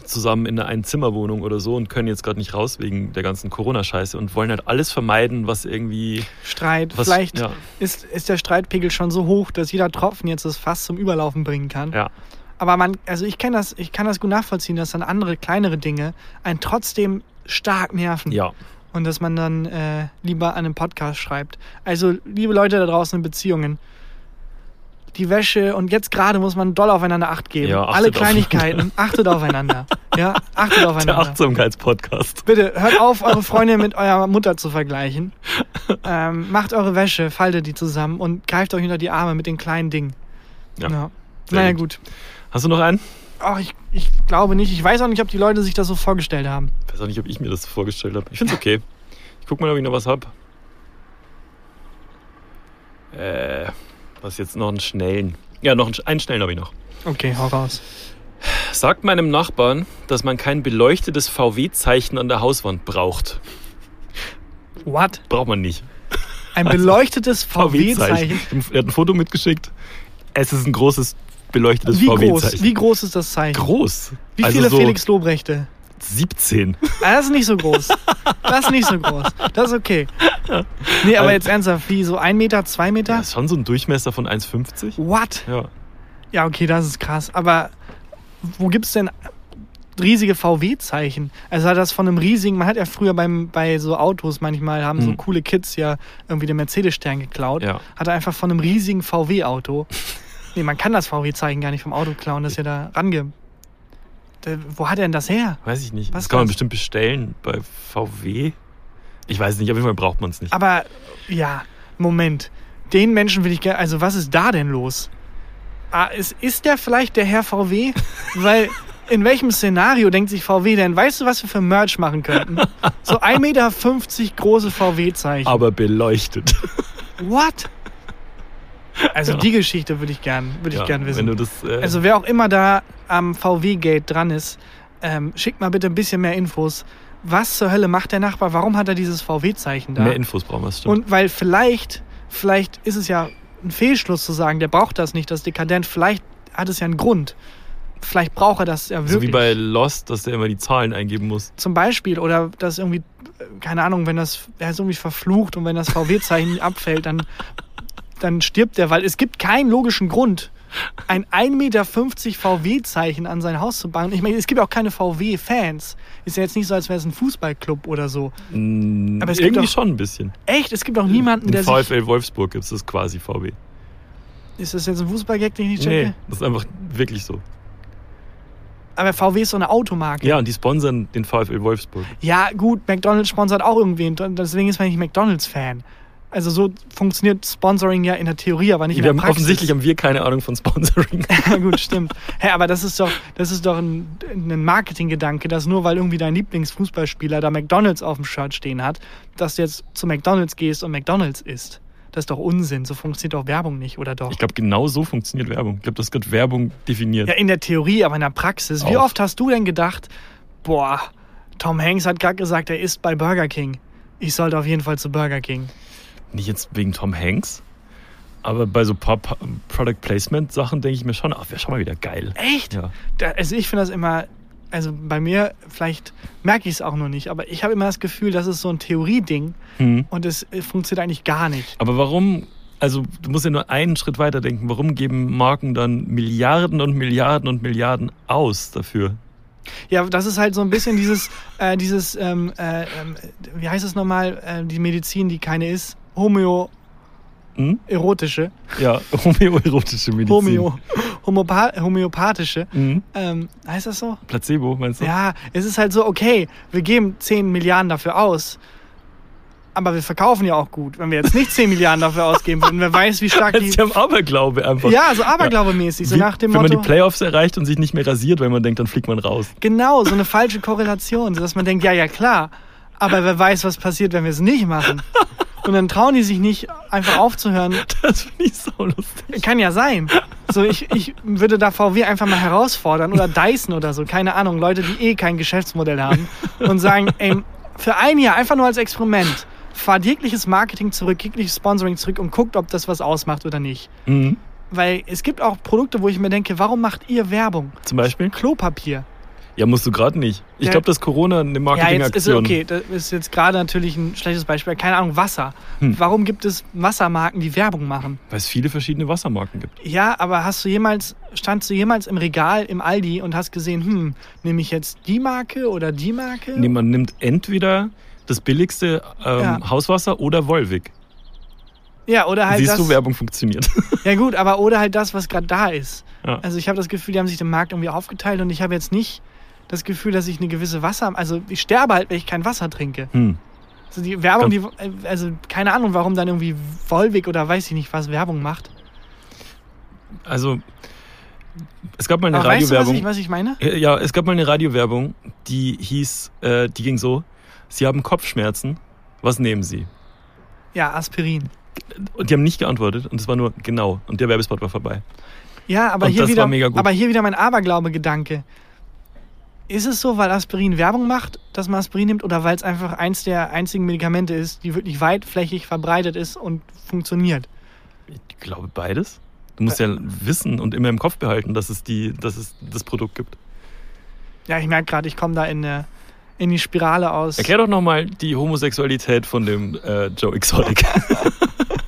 zusammen in einer Einzimmerwohnung oder so und können jetzt gerade nicht raus wegen der ganzen Corona-Scheiße und wollen halt alles vermeiden, was irgendwie. Streit. Was, Vielleicht Ja, ist, ist der Streitpegel schon so hoch, dass jeder Tropfen jetzt das Fass zum Überlaufen bringen kann. ja. Aber man, also ich kann das, ich kann das gut nachvollziehen, dass dann andere kleinere Dinge einen trotzdem stark nerven. ja. Und dass man dann äh, lieber einen Podcast schreibt. Also, liebe Leute da draußen in Beziehungen, die Wäsche und jetzt gerade muss man doll aufeinander Acht geben. Ja, Alle auf- Kleinigkeiten, achtet aufeinander. Ja, achtet Der aufeinander. Achtsamkeitspodcast. Bitte hört auf, eure Freundin mit eurer Mutter zu vergleichen. Ähm, macht eure Wäsche, faltet die zusammen und greift euch unter die Arme mit den kleinen Dingen. Ja. Ja. Naja, gut. Hast du noch einen? Ach, ich, ich glaube nicht. Ich weiß auch nicht, ob die Leute sich das so vorgestellt haben. Ich weiß auch nicht, ob ich mir das vorgestellt habe. Ich finde es okay. Ich guck mal, ob ich noch was hab. Äh, was jetzt noch einen schnellen. Ja, noch einen, einen schnellen habe ich noch. Okay, hau raus. Sagt meinem Nachbarn, dass man kein beleuchtetes VW-Zeichen an der Hauswand braucht. What? Braucht man nicht. Ein beleuchtetes VW-Zeichen. Er hat ein Foto mitgeschickt. Es ist ein großes groß? VW-Zeichen. Wie groß ist das Zeichen? groß? Wie also viele so Felix Lobrechte? 17. Ah, das ist nicht so groß. Das ist nicht so groß. Das ist okay. Nee, aber Also- jetzt ernsthaft, wie so ein Meter, zwei Meter? Das ist schon so ein Durchmesser von 1,50. What? Ja. Ja, okay, das ist krass. Aber wo gibt's denn riesige VW-Zeichen? Also hat das von einem riesigen, man hat ja früher beim, bei so Autos manchmal, haben so Hm. coole Kids ja irgendwie den Mercedes-Stern geklaut. Ja. Hat er einfach von einem riesigen VW-Auto Nee, man kann das VW-Zeichen gar nicht vom Auto klauen, das ja da range. Da, wo hat er denn das her? Weiß ich nicht. Was das kann man bestimmt bestellen bei VW. Ich weiß nicht, auf jeden Fall braucht man es nicht. Aber ja, Moment. Den Menschen will ich gerne. Also, was ist da denn los? Ah, ist, ist der vielleicht der Herr VW? Weil. In welchem Szenario denkt sich VW denn? Weißt du, was wir für Merch machen könnten? So 1,50 Meter große VW-Zeichen. Aber beleuchtet. What? Also die Geschichte würde ich gern, würde ich Ja, gern wissen. Wenn du das, äh, Also wer auch immer da am VW-Gate dran ist, ähm, schickt mal bitte ein bisschen mehr Infos. Was zur Hölle macht der Nachbar? Warum hat er dieses VW-Zeichen da? mehr Infos brauchen wir, stimmt. Und weil vielleicht, vielleicht ist es ja ein Fehlschluss zu sagen, der braucht das nicht, das dekadent. Vielleicht hat es ja einen Grund. Vielleicht braucht er das ja wirklich. so wie bei Lost, dass der immer die Zahlen eingeben muss. Zum Beispiel, oder das irgendwie, äh, keine Ahnung, wenn das, er ist irgendwie verflucht und wenn das VW-Zeichen abfällt, dann, dann stirbt er, weil es gibt keinen logischen Grund, ein 1,50 Meter VW-Zeichen an sein Haus zu bauen. Ich meine, es gibt auch keine VW-Fans. Ist ja jetzt nicht so, als wäre es ein Fußballclub oder so. Mm, Aber es gibt Irgendwie doch- schon ein bisschen. Echt? Es gibt auch niemanden, In der sich... VfL Wolfsburg gibt es das quasi VW. Ist das jetzt ein Fußballgag, den ich nicht checke? Nee, das ist einfach wirklich so. Aber VW ist so eine Automarke. Ja, und die sponsern den VfL Wolfsburg. Ja, gut, McDonalds sponsert auch irgendwen. Deswegen ist man nicht McDonalds-Fan. Also so funktioniert Sponsoring ja in der Theorie, aber nicht in Wir der haben, Praxis. offensichtlich haben wir keine Ahnung von Sponsoring. Ja, gut, stimmt. Hä, aber das ist doch, das ist doch ein, ein Marketinggedanke, dass nur weil irgendwie dein Lieblingsfußballspieler da McDonalds auf dem Shirt stehen hat, dass du jetzt zu McDonalds gehst und McDonalds isst. Das ist doch Unsinn. So funktioniert doch Werbung nicht, oder doch? Ich glaube, genau so funktioniert Werbung. Ich glaube, das wird Werbung definiert. Ja, in der Theorie, aber in der Praxis. Wie Auch. oft hast du denn gedacht, boah, Tom Hanks hat gerade gesagt, er isst bei Burger King. Ich sollte auf jeden Fall zu Burger King. Nicht jetzt wegen Tom Hanks, aber bei so paar Pa- Product Placement Sachen denke ich mir schon, ach, wäre schon mal wieder geil. Echt? Ja. Da, also ich finde das immer, also bei mir, vielleicht merke ich es auch noch nicht, aber ich habe immer das Gefühl, das ist so ein Theorieding Hm. und es äh, funktioniert eigentlich gar nicht. Aber warum, also du musst ja nur einen Schritt weiter denken, warum geben Marken dann Milliarden und Milliarden und Milliarden aus dafür? Ja, das ist halt so ein bisschen dieses, äh, dieses, ähm, äh, ähm, wie heißt es nochmal, äh, die Medizin, die keine ist, homöo, Hm? erotische, Ja, homöerotische Medizin. homöo, homopa homöopathische, Hm? ähm, heißt das so? Placebo, meinst du? Ja, es ist halt so, okay, wir geben 10 Milliarden dafür aus. Aber wir verkaufen ja auch gut. Wenn wir jetzt nicht 10 Milliarden dafür ausgeben würden, wer weiß, wie stark Das die. ist ja im Aberglaube einfach. Ja, so aberglaubemäßig, so Wie, nach dem wenn Motto. man die Playoffs erreicht und sich nicht mehr rasiert, weil man denkt, dann fliegt man raus. genau, so eine falsche Korrelation, sodass man denkt, ja, ja, klar. Aber wer weiß, was passiert, wenn wir es nicht machen. Und dann trauen die sich nicht, einfach aufzuhören. Das finde ich so lustig. Kann ja sein. So, ich, ich würde da VW einfach mal herausfordern oder Dyson oder so, keine Ahnung, Leute, die eh kein Geschäftsmodell haben und sagen, ey, für ein Jahr, einfach nur als Experiment, fahrt jegliches Marketing zurück, jegliches Sponsoring zurück und guckt, ob das was ausmacht oder nicht. Mhm. Weil es gibt auch Produkte, wo ich mir denke, warum macht ihr Werbung? Zum Beispiel? Klopapier. Ja, musst du gerade nicht. Ich Ja. glaube, dass Corona eine Ja, Marketingaktion. jetzt ist okay, das ist jetzt gerade natürlich ein schlechtes Beispiel. Keine Ahnung, Wasser. Hm. Warum gibt es Wassermarken, die Werbung machen? Weil es viele verschiedene Wassermarken gibt. Ja, aber hast du jemals, standst du jemals im Regal im Aldi und hast gesehen, hm, nehme ich jetzt die Marke oder die Marke? Nee, man nimmt entweder das billigste ähm, Ja. Hauswasser oder Volvic. ja, oder halt Siehst das. du, Werbung funktioniert. Ja gut, aber oder halt das, was gerade da ist. Ja. Also ich habe das Gefühl, die haben sich den Markt irgendwie aufgeteilt und ich habe jetzt nicht das Gefühl, dass ich eine gewisse Wasser, also ich sterbe halt, wenn ich kein Wasser trinke. Hm. Also die Werbung, die, also keine Ahnung, warum dann irgendwie Volvic oder weiß ich nicht was Werbung macht. Also, es gab mal eine Aber weißt du, was Radiowerbung. ich, was ich meine? Äh, Ja, es gab mal eine Radiowerbung, die hieß, äh, die ging so: Sie haben Kopfschmerzen, was nehmen Sie? Ja, Aspirin. Und die haben nicht geantwortet und es war nur genau. Und der Werbespot war vorbei. Ja, aber Und hier wieder, aber hier wieder mein Aberglaube-Gedanke. Ist es so, weil Aspirin Werbung macht, dass man Aspirin nimmt, oder weil es einfach eins der einzigen Medikamente ist, die wirklich weitflächig verbreitet ist und funktioniert? Ich glaube beides. Du musst ja wissen und immer im Kopf behalten, dass es, die, dass es das Produkt gibt. Ja, ich merke gerade, ich komme da in, eine, in die Spirale aus. Erklär doch nochmal die Homosexualität von dem äh, Joe Exotic.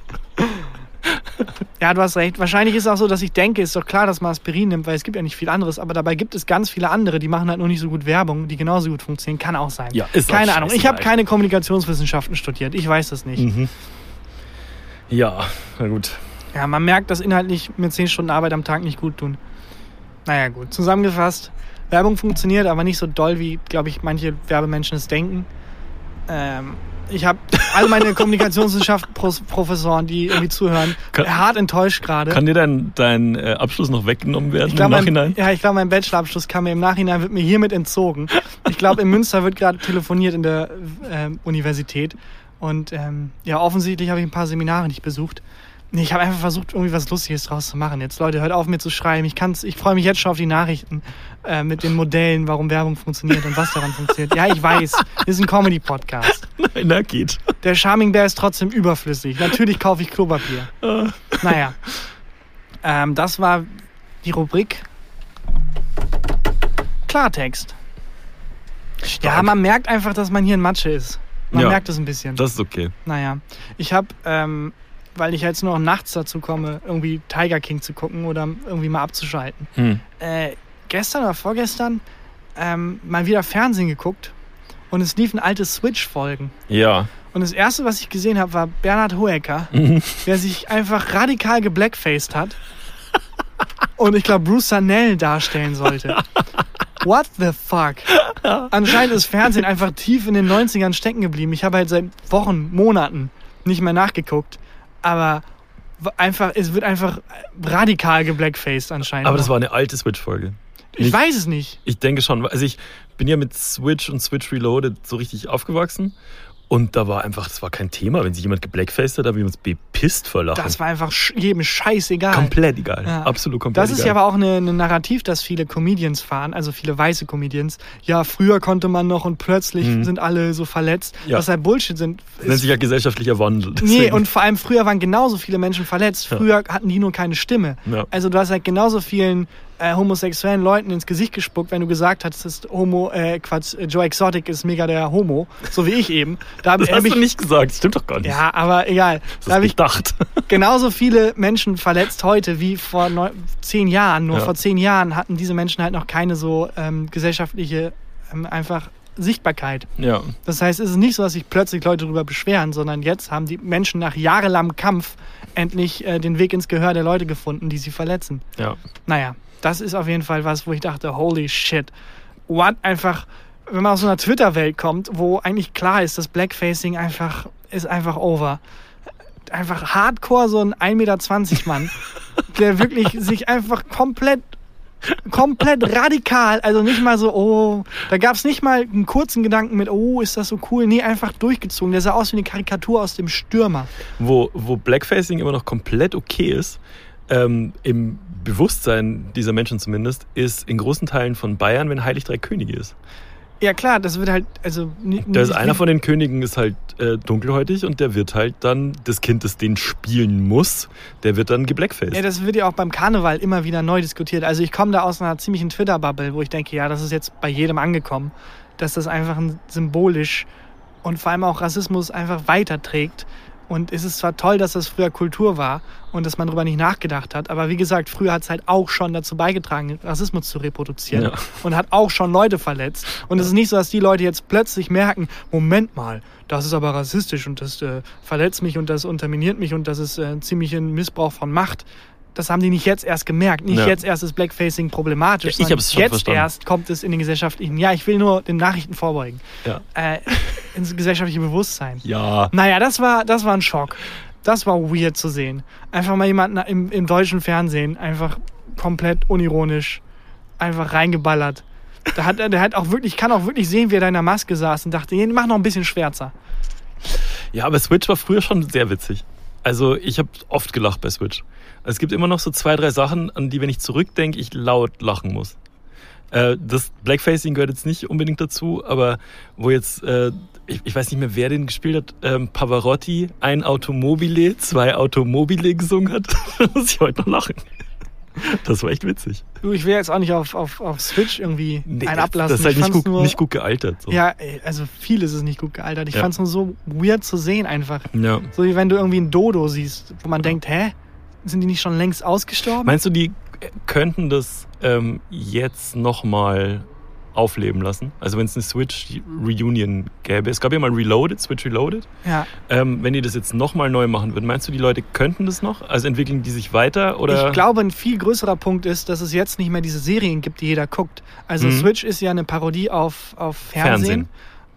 Ja, du hast recht. Wahrscheinlich ist es auch so, dass ich denke, ist doch klar, dass man Aspirin nimmt, weil es gibt ja nicht viel anderes. Aber dabei gibt es ganz viele andere, die machen halt nur nicht so gut Werbung, die genauso gut funktionieren. Kann auch sein. Ja, ist Keine Ahnung. Ich habe keine Kommunikationswissenschaften studiert. Ich weiß das nicht. mhm. Ja, na gut. Ja, man merkt, dass inhaltlich mir 10 Stunden Arbeit am Tag nicht gut tun. Naja, gut. Zusammengefasst, Werbung funktioniert, aber nicht so doll, wie, glaube ich, manche Werbemenschen es denken. Ähm, ich habe all meine Kommunikationswissenschaften-Professoren, die irgendwie zuhören, Kann- hart enttäuscht gerade. Kann dir dein, dein äh, Abschluss noch weggenommen werden Ich glaube, im Nachhinein? mein, ja, ich glaube, mein Bachelorabschluss kann mir im Nachhinein wird mir hiermit entzogen. Ich glaube, in Münster wird gerade telefoniert in der ähm, Universität und ähm, ja, offensichtlich habe ich ein paar Seminare nicht besucht. Nee, ich habe einfach versucht, irgendwie was Lustiges draus zu machen. Jetzt, Leute, hört auf mir zu schreiben. Ich kann's, ich freue mich jetzt schon auf die Nachrichten äh, mit den Modellen, warum Werbung funktioniert und was daran funktioniert. Ja, ich weiß, das ist ein Comedy-Podcast. Nein, na geht. Der Charming Bear ist trotzdem überflüssig. Natürlich kaufe ich Klopapier. Naja. Ähm, das war die Rubrik Klartext. Ja, man merkt einfach, dass man hier in Matsche ist. Man Ja. merkt es ein bisschen. Das ist okay. Naja. Ich habe, ähm, weil ich jetzt nur noch nachts dazu komme, irgendwie Tiger King zu gucken oder irgendwie mal abzuschalten. Hm. Äh, gestern oder vorgestern ähm, mal wieder Fernsehen geguckt und es liefen alte Switch-Folgen. Ja. Und das erste, was ich gesehen habe, war Bernhard Hoeker, der sich einfach radikal geblackfaced hat und ich glaube Bruce Sanell darstellen sollte. What the fuck? Anscheinend ist Fernsehen einfach tief in den 90ern stecken geblieben. Ich habe halt seit Wochen, Monaten nicht mehr nachgeguckt, aber einfach, es wird einfach radikal geblackfaced anscheinend. Aber das war eine alte Switch-Folge. ich nicht- weiß es nicht. Ich denke schon. Also ich bin ja mit Switch und Switch Reloaded so richtig aufgewachsen. Und da war einfach, das war kein Thema. Wenn sich jemand geblackfaced hat, haben wir uns bepisst vor Lachen. Das war einfach jedem scheißegal. komplett egal. Ja. Absolut komplett Das ist egal. ja aber auch eine, eine Narrativ, das viele Comedians fahren, also viele weiße Comedians. Ja, früher konnte man noch und plötzlich sind alle so verletzt. Mhm. Ja. Was halt Bullshit sind. Das nennt sich ja gesellschaftlicher Wandel. Nee, Deswegen- und vor allem früher waren genauso viele Menschen verletzt. Früher hatten die nur keine Stimme. Ja. Also du hast halt genauso vielen äh, homosexuellen Leuten ins Gesicht gespuckt, wenn du gesagt hast, das ist Homo, äh, Quatsch, äh, Joe Exotic ist mega der Homo, so wie ich eben. Da hab, das hast ich, du nicht gesagt. Das stimmt doch gar nicht. Ja, aber egal. das Da habe ich gedacht. genauso viele Menschen verletzt heute wie vor neun, zehn Jahren. Nur Ja. vor zehn Jahren hatten diese Menschen halt noch keine so ähm, gesellschaftliche ähm, einfach Sichtbarkeit. Ja. Das heißt, es ist nicht so, dass sich plötzlich Leute darüber beschweren, sondern jetzt haben die Menschen nach jahrelangem Kampf endlich äh, den Weg ins Gehör der Leute gefunden, die sie verletzen. Ja. Naja, das ist auf jeden Fall was, wo ich dachte, holy shit. What einfach, wenn man aus so einer Twitter-Welt kommt, wo eigentlich klar ist, dass Blackfacing einfach ist einfach over. Einfach hardcore so ein 1,20 Meter Mann, der wirklich sich einfach komplett komplett radikal, also nicht mal so, oh, da gab es nicht mal einen kurzen Gedanken mit, oh, ist das so cool, nee, einfach durchgezogen. Der sah aus wie eine Karikatur aus dem Stürmer. Wo, wo Blackfacing immer noch komplett okay ist, ähm, im Bewusstsein dieser Menschen zumindest, ist in großen Teilen von Bayern, wenn Heilig Drei Könige ist. Ja klar, das wird halt, also... Da ist einer von den Königen ist halt äh, dunkelhäutig und der wird halt dann, das Kind, das den spielen muss, der wird dann geblackfaced. Ja, das wird ja auch beim Karneval immer wieder neu diskutiert. Also ich komme da aus einer ziemlichen Twitter-Bubble, wo ich denke, ja, das ist jetzt bei jedem angekommen, dass das einfach ein symbolisch und vor allem auch Rassismus einfach weiterträgt. Und es ist zwar toll, dass das früher Kultur war und dass man darüber nicht nachgedacht hat, aber wie gesagt, früher hat es halt auch schon dazu beigetragen, Rassismus zu reproduzieren Ja. und hat auch schon Leute verletzt. Und es ist nicht so, dass die Leute jetzt plötzlich merken, Moment mal, das ist aber rassistisch und das äh, verletzt mich und das unterminiert mich und das ist äh, ziemlich ein Missbrauch von Macht. Das haben die nicht jetzt erst gemerkt. Nicht Ja. jetzt erst ist Blackfacing problematisch, Ja, ich hab's schon jetzt verstanden. erst kommt es in den gesellschaftlichen. Ja, ich will nur den Nachrichten vorbeugen. ja. Äh, ins gesellschaftliche Bewusstsein. ja. Naja, das war, das war ein Schock. Das war weird zu sehen. Einfach mal jemanden im, im deutschen Fernsehen einfach komplett unironisch einfach reingeballert. Da hat, er- der hat auch wirklich, ich kann auch wirklich sehen, wie er da in der Maske saß und dachte, "Nee, mach noch ein bisschen schwärzer. Ja, aber Switch war früher schon sehr witzig. Also ich habe oft gelacht bei Switch. Es gibt immer noch so zwei, drei Sachen, an die, wenn ich zurückdenke, ich laut lachen muss. Äh, das Blackfacing gehört jetzt nicht unbedingt dazu, aber wo jetzt, äh, ich, weiß nicht mehr, wer den gespielt hat, ähm, Pavarotti, ein Automobile, zwei Automobile gesungen hat, muss ich heute noch lachen. Das war echt witzig. Du, ich will jetzt auch nicht auf, auf, auf Switch irgendwie Nee, einen ablassen. Das ist halt Ich nicht gut, nur, nicht gut gealtert. So. Ja, also vieles ist nicht gut gealtert. Ich Ja. fand es nur so weird zu sehen einfach. ja. So wie wenn du irgendwie ein Dodo siehst, wo man denkt, hä? Sind die nicht schon längst ausgestorben? Meinst du, die könnten das ähm, jetzt nochmal aufleben lassen. Also wenn es eine Switch-Reunion gäbe. Es gab ja mal Reloaded, Switch Reloaded. Ja. Ähm, wenn die das jetzt nochmal neu machen würden, meinst du, die Leute könnten das noch? Also entwickeln die sich weiter? Oder? Ich glaube, ein viel größerer Punkt ist, dass es jetzt nicht mehr diese Serien gibt, die jeder guckt. Also Mhm. Switch ist ja eine Parodie auf, auf Fernsehen. Fernsehen.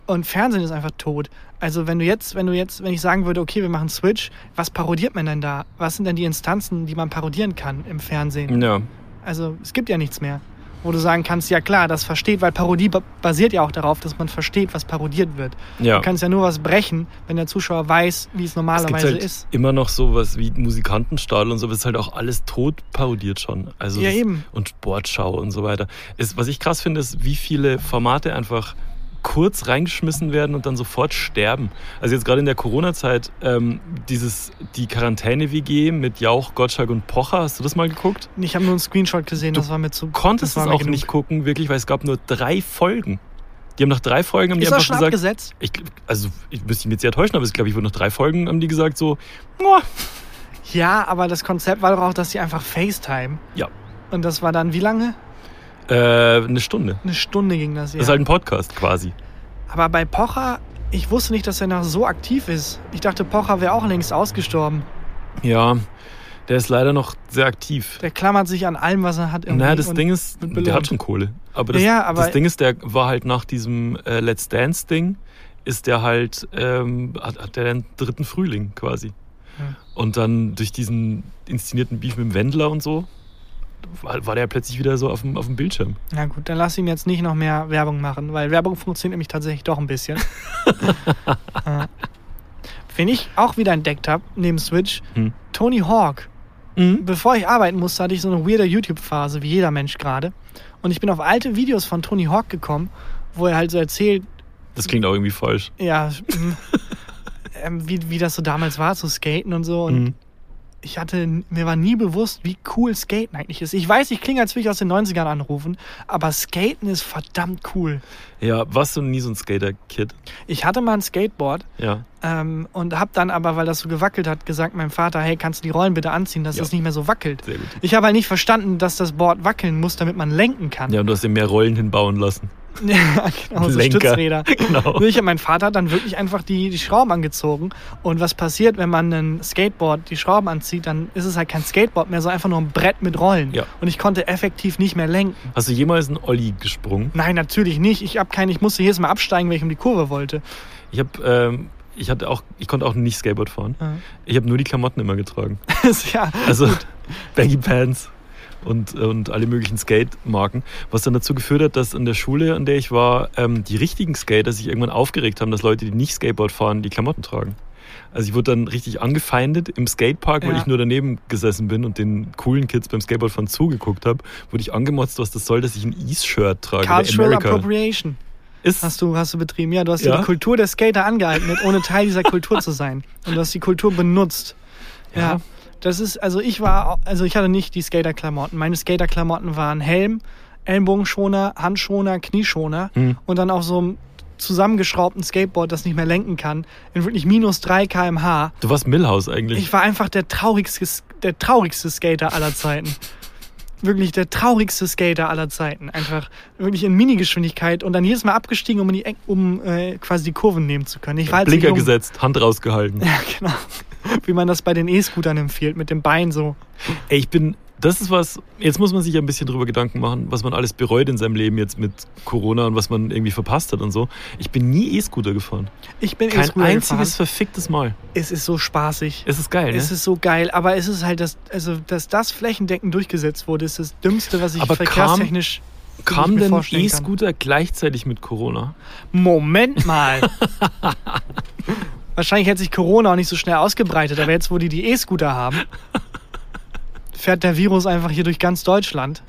Und Fernsehen ist einfach tot. Also wenn du jetzt, wenn du jetzt, wenn ich sagen würde, okay, wir machen Switch, was parodiert man denn da? Was sind denn die Instanzen, die man parodieren kann im Fernsehen? Ja. Also es gibt ja nichts mehr, wo du sagen kannst, ja klar, das versteht, weil Parodie ba- basiert ja auch darauf, dass man versteht, was parodiert wird. ja. Du kannst ja nur was brechen, wenn der Zuschauer weiß, wie es Es normalerweise halt ist. immer noch sowas wie Musikantenstadel und so, aber es ist halt auch alles tot parodiert schon. Also Ja, eben. Und Sportschau und so weiter. Es, was ich krass finde, ist, wie viele Formate einfach kurz reingeschmissen werden und dann sofort sterben. Also jetzt gerade in der Corona-Zeit, ähm, dieses, die Quarantäne-WG mit Jauch, Gottschalk und Pocher, hast du das mal geguckt? Ich habe nur einen Screenshot gesehen, Du das war mir zu. Konntest es auch genug. nicht gucken, wirklich, weil es gab nur drei Folgen. Die haben nach drei Folgen haben die Ist das einfach gesagt, abgesetzt? ich, also ich müsste mich jetzt sehr täuschen, aber ich glaube, ich wurde nach drei Folgen haben die gesagt so, "Muah." Ja, aber das Konzept war doch auch, dass sie einfach FaceTime. ja, Und das war dann wie lange? Äh, eine Stunde. Eine Stunde ging das ja. Das ist halt ein Podcast quasi. aber bei Pocher, ich wusste nicht, dass er noch so aktiv ist. Ich dachte, Pocher wäre auch längst ausgestorben. Ja, der ist leider noch sehr aktiv. Der klammert sich an allem, was er hat. Naja, das Ding ist, der hat schon Kohle. Aber das, Ja, ja, aber- das Ding ist, der war halt nach diesem äh, Let's Dance-Ding, ist der halt, ähm, hat, hat der den dritten Frühling quasi. Hm. Und dann durch diesen inszenierten Beef mit dem Wendler und so, war, war der plötzlich wieder so auf dem, auf dem Bildschirm. Na gut, dann lass ihm jetzt nicht noch mehr Werbung machen, weil Werbung funktioniert nämlich tatsächlich doch ein bisschen. Äh, Wen ich auch wieder entdeckt habe, neben Switch, Hm. Tony Hawk. Mhm. Bevor ich arbeiten musste, hatte ich so eine weirde YouTube-Phase, wie jeder Mensch gerade. Und ich bin auf alte Videos von Tony Hawk gekommen, wo er halt so erzählt, Das klingt auch irgendwie falsch. ja, mm, ähm, wie, wie das so damals war, zu skaten und so. Und Mhm. Ich hatte, mir war nie bewusst, wie cool Skaten eigentlich ist. Ich weiß, ich klinge, als würde ich aus den 90ern anrufen, aber Skaten ist verdammt cool. Ja, warst du nie so ein Skater-Kid? Ich hatte mal ein Skateboard Ja. ähm, und habe dann aber, weil das so gewackelt hat, gesagt meinem Vater, hey, kannst du die Rollen bitte anziehen, dass Ja. das nicht mehr so wackelt. Sehr gut. Ich habe halt nicht verstanden, dass das Board wackeln muss, damit man lenken kann. Ja, und du hast dir mehr Rollen hinbauen lassen. Ja, genau, so Lenker. Stützräder. Genau. Ich und mein Vater hat dann wirklich einfach die, die Schrauben angezogen. Und was passiert, wenn man ein Skateboard die Schrauben anzieht, dann ist es halt kein Skateboard mehr, sondern einfach nur ein Brett mit Rollen. Ja. Und ich konnte effektiv nicht mehr lenken. Hast du jemals einen Olli gesprungen? Nein, natürlich nicht. Ich, hab kein, ich musste jedes Mal absteigen, wenn ich um die Kurve wollte. Ich habe, ähm, ich hatte auch, ich konnte auch nicht Skateboard fahren. Ja. Ich habe nur die Klamotten immer getragen. ja, Also Baggy Pants und, und alle möglichen Skate-Marken. Was dann dazu geführt hat, dass in der Schule, an der ich war, ähm, die richtigen Skater sich irgendwann aufgeregt haben, dass Leute, die nicht Skateboard fahren, die Klamotten tragen. Also ich wurde dann richtig angefeindet im Skatepark, weil Ja. ich nur daneben gesessen bin und den coolen Kids beim Skateboardfahren zugeguckt habe, wurde ich angemotzt, was das soll, dass ich ein Ease-Shirt trage. Cultural Appropriation ist. hast du, hast du betrieben. Ja, du hast dir Ja. die Kultur der Skater angeeignet, ohne Teil dieser Kultur zu sein. Und du hast die Kultur benutzt. Ja. Ja. Das ist, also ich war, also ich hatte nicht die Skater-Klamotten. Meine Skater-Klamotten waren Helm, Ellenbogenschoner, Handschoner, Knieschoner Hm. und dann auf so einem zusammengeschraubten Skateboard, das nicht mehr lenken kann, in wirklich minus 3 km/h. Du warst Millhouse eigentlich. Ich war einfach der traurigste, der traurigste Skater aller Zeiten. Wirklich der traurigste Skater aller Zeiten. Einfach wirklich in Minigeschwindigkeit und dann jedes Mal abgestiegen, um, die um äh, quasi die Kurven nehmen zu können. Ich war Blinker gesetzt, Hand rausgehalten. Ja, genau. Wie man das bei den E-Scootern empfiehlt, mit dem Bein so. Ey, ich bin, das ist was, jetzt muss man sich ja ein bisschen drüber Gedanken machen, was man alles bereut in seinem Leben jetzt mit Corona und was man irgendwie verpasst hat und so. Ich bin nie E-Scooter gefahren. Ich bin Kein E-Scooter einziges gefahren. verficktes Mal. Es ist so spaßig. Es ist geil, Es ne? ist so geil, aber es ist halt das, also dass das flächendeckend durchgesetzt wurde, ist das Dümmste, was ich Aber kam- verkehrstechnisch Kam mir denn. E-Scooter gleichzeitig mit Corona? Moment mal. Wahrscheinlich hätte sich Corona auch nicht so schnell ausgebreitet, aber jetzt, wo die die E-Scooter haben, fährt der Virus einfach hier durch ganz Deutschland.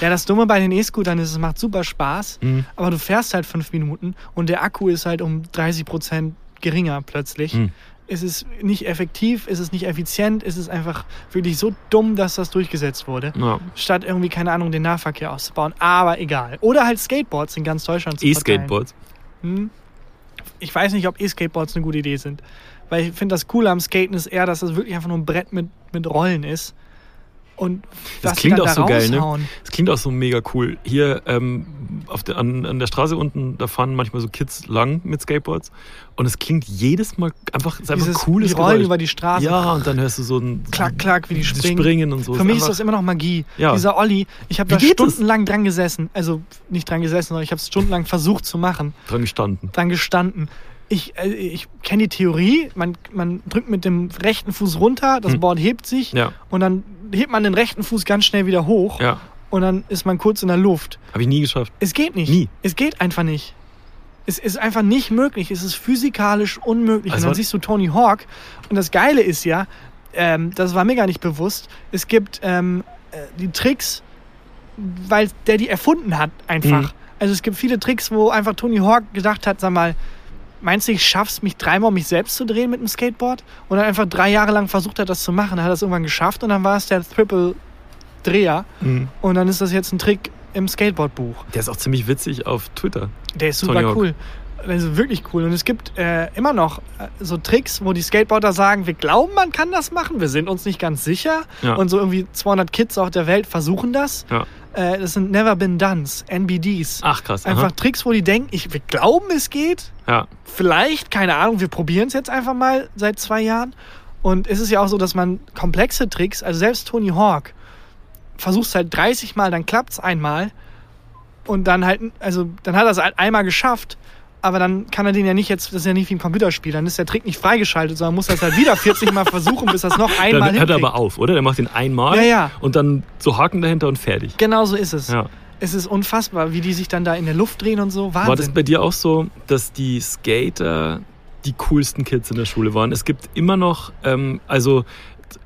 Ja, das Dumme bei den E-Scootern ist, es macht super Spaß, Mhm. aber du fährst halt fünf Minuten und der Akku ist halt um 30 Prozent geringer plötzlich. Mhm. Es ist nicht effektiv, es ist nicht effizient, es ist einfach wirklich so dumm, dass das durchgesetzt wurde. Ja. Statt irgendwie, keine Ahnung, den Nahverkehr auszubauen. Aber egal. Oder halt Skateboards in ganz Deutschland zu. E-Skateboards. Hm? Ich weiß nicht, ob E-Skateboards eine gute Idee sind. Weil ich finde, das Coole am Skaten ist eher, dass das wirklich einfach nur ein Brett mit, mit Rollen ist. Und Das klingt auch da so geil, ne? Das klingt auch so mega cool. Hier ähm, auf der, an, an der Straße unten, da fahren manchmal so Kids lang mit Skateboards. Und es klingt jedes Mal einfach, es ist einfach Dieses, cooles die rollen Geräusch. über die Straße. Ja, und dann hörst du so ein Klack, klack, wie die springen. Springen und so. Für mich ist das immer noch Magie. Ja. Dieser Olli, ich habe da geht das? stundenlang dran gesessen. Also nicht dran gesessen, sondern ich habe es stundenlang versucht zu machen. dran gestanden. Dran gestanden. Ich, äh, ich kenne die Theorie, man, man drückt mit dem rechten Fuß runter, das Hm. Board hebt sich Ja, und dann hebt man den rechten Fuß ganz schnell wieder hoch ja. und dann ist man kurz in der Luft. Habe ich nie geschafft. Es geht nicht. Nie. Es geht einfach nicht. Es ist einfach nicht möglich. Es ist physikalisch unmöglich. Also und dann siehst du Tony Hawk. Und das Geile ist ja, ähm, das war mir gar nicht bewusst, es gibt ähm, äh, die Tricks, weil der die erfunden hat, einfach. Mhm. Also es gibt viele Tricks, wo einfach Tony Hawk gedacht hat, sag mal, meinst du, ich schaff's, mich dreimal um mich selbst zu drehen mit dem Skateboard? Und dann einfach drei Jahre lang versucht hat, das zu machen. Dann hat er es irgendwann geschafft und dann war es der Triple Dreher. Mhm. Und dann ist das jetzt ein Trick im Skateboardbuch. Der ist auch ziemlich witzig auf Twitter. Der ist Tony super Hawk. cool. Also wirklich cool. Und es gibt äh, immer noch äh, so Tricks, wo die Skateboarder sagen, wir glauben, man kann das machen, wir sind uns nicht ganz sicher. Ja. Und so irgendwie 200 Kids auf der Welt versuchen das. Ja. Äh, das sind Never Been Dones, NBDs. Ach krass. Einfach Aha. Tricks, wo die denken, ich, wir glauben, es geht. Ja. Vielleicht, keine Ahnung, wir probieren es jetzt einfach mal seit zwei Jahren. Und es ist ja auch so, dass man komplexe Tricks, also selbst Tony Hawk, versucht halt 30 Mal, dann klappt es einmal. Und dann halt, also dann hat er es halt einmal geschafft. Aber dann kann er den ja nicht jetzt, das ist ja nicht wie ein Computerspiel, dann ist der Trick nicht freigeschaltet, sondern muss das halt wieder 40 Mal versuchen, bis das noch einmal Dann hört er aber auf, oder? Der macht den einmal Ja, ja. und dann so Haken dahinter und fertig. Genau so ist es. Ja. Es ist unfassbar, wie die sich dann da in der Luft drehen und so. Wahnsinn. War das bei dir auch so, dass die Skater die coolsten Kids in der Schule waren? Es gibt immer noch, ähm, also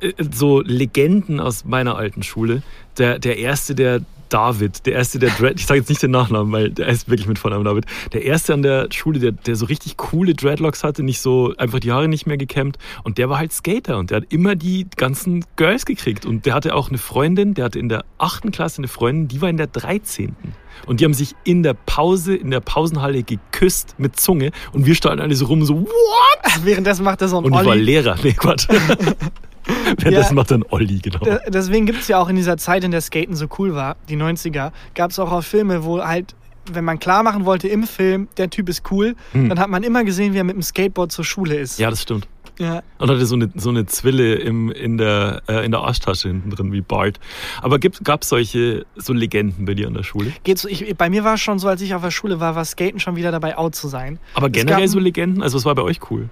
äh, so Legenden aus meiner alten Schule. Der, der erste, der David, der erste, der Dread, ich sage jetzt nicht den Nachnamen, weil der ist wirklich mit Vornamen David. Der erste an der Schule, der, der so richtig coole Dreadlocks hatte, nicht so einfach die Haare nicht mehr gekämmt. Und der war halt Skater und der hat immer die ganzen Girls gekriegt. Und der hatte auch eine Freundin, der hatte in der achten Klasse eine Freundin, die war in der 13. Und die haben sich in der Pause, in der Pausenhalle geküsst mit Zunge. Und wir standen alle so rum, so, what? Währenddessen macht er so ein Und ich war Olli. Lehrer. Nee, Quatsch. Währenddessen macht er einen Olli, genau. Deswegen gibt es ja auch in dieser Zeit, in der Skaten so cool war, die 90er, gab es auch, auch Filme, wo halt, wenn man klar machen wollte im Film, der Typ ist cool, Hm. dann hat man immer gesehen, wie er mit dem Skateboard zur Schule ist. Ja, das stimmt. Ja. Und hatte so eine, so eine Zwille im, in, der, äh, in der Arschtasche hinten drin, wie Bart. Aber gab es solche so Legenden bei dir an der Schule? Geht so, ich, bei mir war es schon so, als ich auf der Schule war, war Skaten schon wieder dabei, out zu sein. Aber Es generell gab- so Legenden? Also, was war bei euch cool?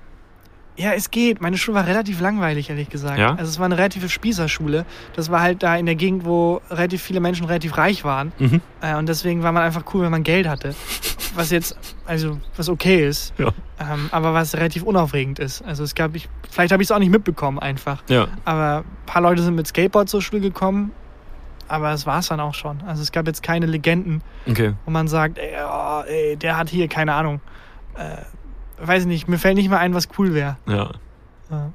Ja, es geht. Meine Schule war relativ langweilig, ehrlich gesagt. Ja? Also es war eine relative Spießerschule. Das war halt da in der Gegend, wo relativ viele Menschen relativ reich waren. Mhm. Äh, und deswegen war man einfach cool, wenn man Geld hatte. Was jetzt, also, was okay ist. Ja. Ähm, aber was relativ unaufregend ist. Also es gab, ich, vielleicht habe ich es auch nicht mitbekommen einfach. Ja. Aber ein paar Leute sind mit Skateboard zur Schule gekommen. Aber das war es dann auch schon. Also es gab jetzt keine Legenden, Okay. wo man sagt, ey, oh, ey der hat hier, keine Ahnung. Äh, weiß nicht, mir fällt nicht mal ein, was cool wäre. Ja. Ja.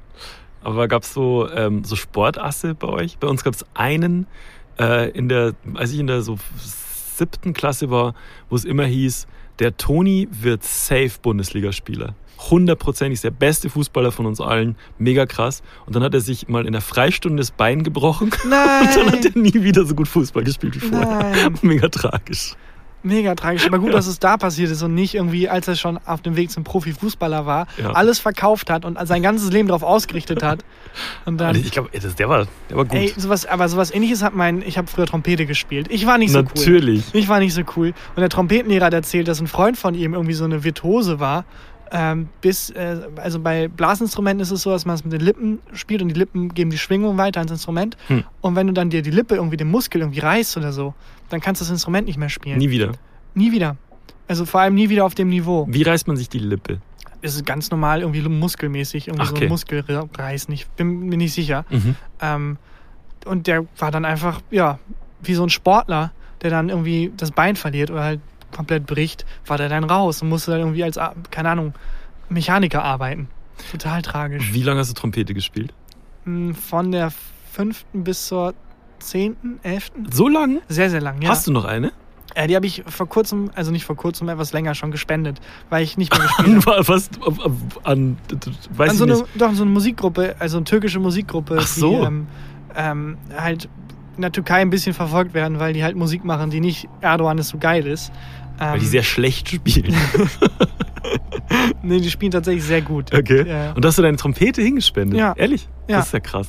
Aber gab es so, ähm, so Sportasse bei euch? Bei uns gab es einen, äh, in der, als ich in der so siebten Klasse war, wo es immer hieß, der Toni wird safe Bundesligaspieler. Hundertprozentig der beste Fußballer von uns allen. Mega krass. Und dann hat er sich mal in der Freistunde das Bein gebrochen. Und dann hat Nein! er nie wieder so gut Fußball gespielt wie vorher. Nein. Mega tragisch. Mega tragisch. Aber gut, dass es da passiert ist und nicht irgendwie, als er schon auf dem Weg zum Profifußballer war, Ja. alles verkauft hat und sein ganzes Leben darauf ausgerichtet hat. Und dann. Ich glaube, der war, der war gut. Ey, sowas, aber sowas ähnliches hat mein, ich habe früher Trompete gespielt. Ich war nicht so cool. Natürlich. Ich war nicht so cool. Und der Trompetenlehrer hat erzählt, dass ein Freund von ihm irgendwie so eine Virtuose war. Ähm, bis, äh, also bei Blasinstrumenten ist es so, dass man es mit den Lippen spielt und die Lippen geben die Schwingung weiter ans Instrument. Hm. Und wenn du dann dir die Lippe irgendwie den Muskel irgendwie reißt oder so, dann kannst du das Instrument nicht mehr spielen. Nie wieder. Nie wieder. Also vor allem nie wieder auf dem Niveau. Wie reißt man sich die Lippe? Es ist ganz normal irgendwie muskelmäßig, irgendwie Ach, so okay. ein Muskel reißen. Ich bin mir nicht sicher. Mhm. Ähm, und der war dann einfach, ja, wie so ein Sportler, der dann irgendwie das Bein verliert oder halt komplett bricht, war der dann raus und musste dann irgendwie als, ah, keine Ahnung, Mechaniker arbeiten. Total tragisch. Wie lange hast du Trompete gespielt? Mm, Von der fünften bis zur zehnten, elften. So lang? Sehr, sehr lang, ja. Hast du noch eine? Äh, die habe ich vor kurzem, also nicht vor kurzem, etwas länger schon gespendet, weil ich nicht mehr gespielt habe. An was? An, weiß An ich so eine, nicht. doch, so eine Musikgruppe, also eine türkische Musikgruppe, Ach so. die ähm, ähm, halt in der Türkei ein bisschen verfolgt werden, weil die halt Musik machen, die nicht Erdogan ist so geil ist. Weil die Ähm, sehr schlecht spielen. nee, die spielen tatsächlich sehr gut. Okay. Ja. Und hast du deine Trompete hingespendet? Ja. Ehrlich? Ja. Das ist ja krass.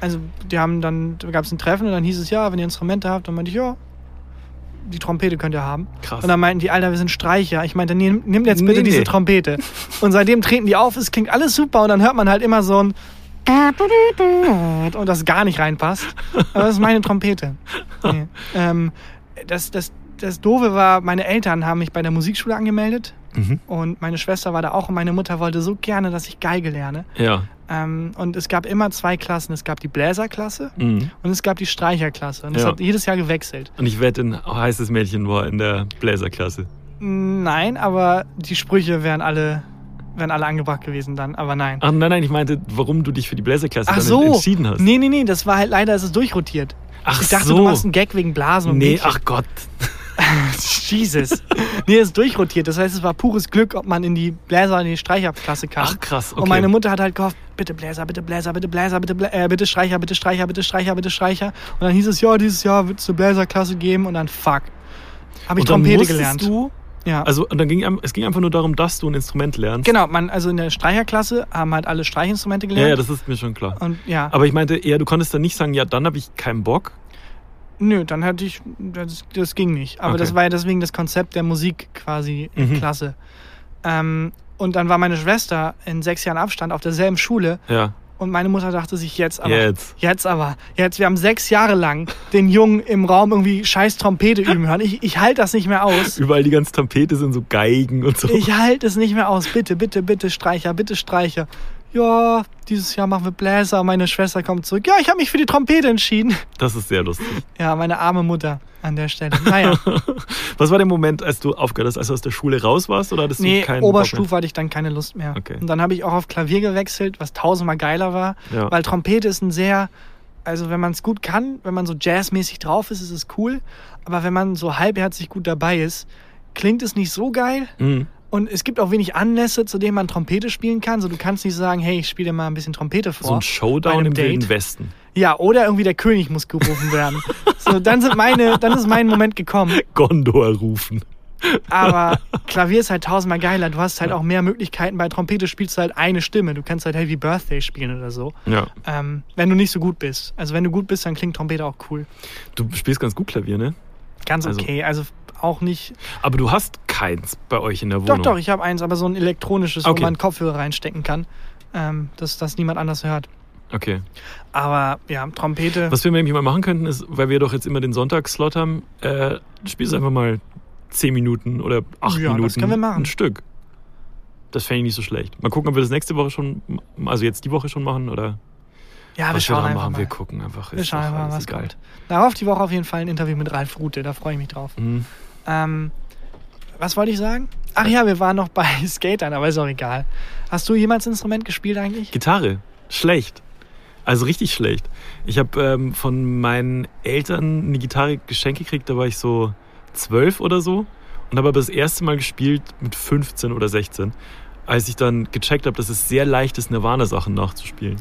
Also die haben dann, da gab es ein Treffen und dann hieß es, ja, wenn ihr Instrumente habt, dann meinte ich, ja, die Trompete könnt ihr haben. Krass. Und dann meinten die, Alter, wir sind Streicher. Ich meinte, nimm, nimm jetzt bitte Nee, diese nee. Trompete. Und seitdem treten die auf, es klingt alles super und dann hört man halt immer so ein und das gar nicht reinpasst. Aber das ist meine Trompete. Nee. Ähm, das, das, das Doofe war, meine Eltern haben mich bei der Musikschule angemeldet Mhm. und meine Schwester war da auch und meine Mutter wollte so gerne, dass ich Geige lerne. Ja. Ähm, und es gab immer zwei Klassen. Es gab die Bläserklasse Mhm. und es gab die Streicherklasse. Und das Ja. hat jedes Jahr gewechselt. Und ich wette, ein heißes Mädchen war in der Bläserklasse. Nein, aber die Sprüche wären alle, wären alle angebracht gewesen dann. Aber nein. Ach nein, nein, ich meinte, warum du dich für die Bläserklasse Ach dann so. entschieden hast. Nee, nee, nee, das war halt leider, ist es durchrotiert. Ach ich dachte, so. du machst einen Gag wegen Blasen und Nee, Mädchen. ach Gott. Jesus. nee, es ist durchrotiert. Das heißt, es war pures Glück, ob man in die Bläser- und in die Streicherklasse kam. Ach krass, okay. Und meine Mutter hat halt gehofft, bitte Bläser, bitte Bläser, bitte Bläser, bitte, Blä äh, bitte Streicher, bitte Streicher, bitte Streicher, bitte Streicher. Und dann hieß es, ja, dieses Jahr wird es eine Bläserklasse geben. Und dann, fuck. Habe ich und dann Trompete gelernt. du, ja. also und dann ging es ging einfach nur darum, dass du ein Instrument lernst. genau, man, also in der Streicherklasse haben halt alle Streichinstrumente gelernt. Ja, ja, das ist mir schon klar. und ja, Aber ich meinte eher, du konntest dann nicht sagen, ja, dann habe ich keinen Bock. Nö, dann hatte ich, das, das ging nicht. Aber Okay. das war ja deswegen das Konzept der Musik quasi in Mhm. Klasse. Ähm, und dann war meine Schwester in sechs Jahren Abstand auf derselben Schule Ja, Und meine Mutter dachte sich jetzt aber. Jetzt. Jetzt aber. Jetzt, wir haben sechs Jahre lang den Jungen im Raum irgendwie scheiß Trompete üben hören. Ich, ich halte das nicht mehr aus. überall die ganze Trompete sind so Geigen und so. Ich halte es nicht mehr aus. Bitte, bitte, bitte, Streicher, bitte, Streicher. Ja, dieses Jahr machen wir Bläser. Meine Schwester kommt zurück. Ja, ich habe mich für die Trompete entschieden. Das ist sehr lustig. Ja, meine arme Mutter an der Stelle. Naja, Was war der Moment, als du aufgehört hast, als du aus der Schule raus warst oder hattest nee, du keinen Oberstufe hatte ich dann keine Lust mehr. Okay. Und dann habe ich auch auf Klavier gewechselt, was tausendmal geiler war. Ja. Weil Trompete ist ein sehr, also wenn man es gut kann, wenn man so jazzmäßig drauf ist, ist es cool. Aber wenn man so halbherzig gut dabei ist, klingt es nicht so geil. Mhm. Und es gibt auch wenig Anlässe, zu denen man Trompete spielen kann. So, du kannst nicht sagen, hey, ich spiele dir mal ein bisschen Trompete vor. So ein Showdown im Date. Wilden Westen. Ja, oder irgendwie der König muss gerufen werden. so, dann sind meine, dann ist mein Moment gekommen. Gondor rufen. Aber Klavier ist halt tausendmal geiler. Du hast halt auch mehr Möglichkeiten. Bei Trompete spielst du halt eine Stimme. Du kannst halt Heavy Birthday spielen oder so. Ja. Ähm, wenn du nicht so gut bist. Also wenn du gut bist, dann klingt Trompete auch cool. Du spielst ganz gut Klavier, ne? Ganz Also- okay. Also auch nicht. Aber du hast keins bei euch in der Doch, Wohnung. doch, ich habe eins, aber so ein elektronisches, Okay. wo man Kopfhörer reinstecken kann. Ähm, dass das niemand anders hört. Okay. Aber ja, Trompete. Was wir nämlich mal machen könnten, ist, weil wir doch jetzt immer den Sonntagsslot haben, äh, spielst einfach mal 10 Minuten oder 8 Ja, das Minuten können wir machen. ein Stück. Das fände ich nicht so schlecht. Mal gucken, ob wir das nächste Woche schon, also jetzt die Woche schon machen oder ja, wir was wir schauen dann einfach machen. mal. Wir gucken einfach. Wir schauen doch einfach mal, was egal. kommt. Darauf die Woche auf jeden Fall ein Interview mit Ralf Rute. Da freue ich mich drauf. Mhm. Ähm, was wollte ich sagen? Ach ja, wir waren noch bei Skatern, aber ist auch egal. Hast du jemals Instrument gespielt eigentlich? Gitarre. Schlecht. Also richtig schlecht. Ich habe ähm, von meinen Eltern eine Gitarre geschenkt gekriegt, da war ich so zwölf oder so. Und habe aber das erste Mal gespielt mit 15 oder 16, als ich dann gecheckt habe, dass es sehr leicht ist, Nirvana-Sachen nachzuspielen.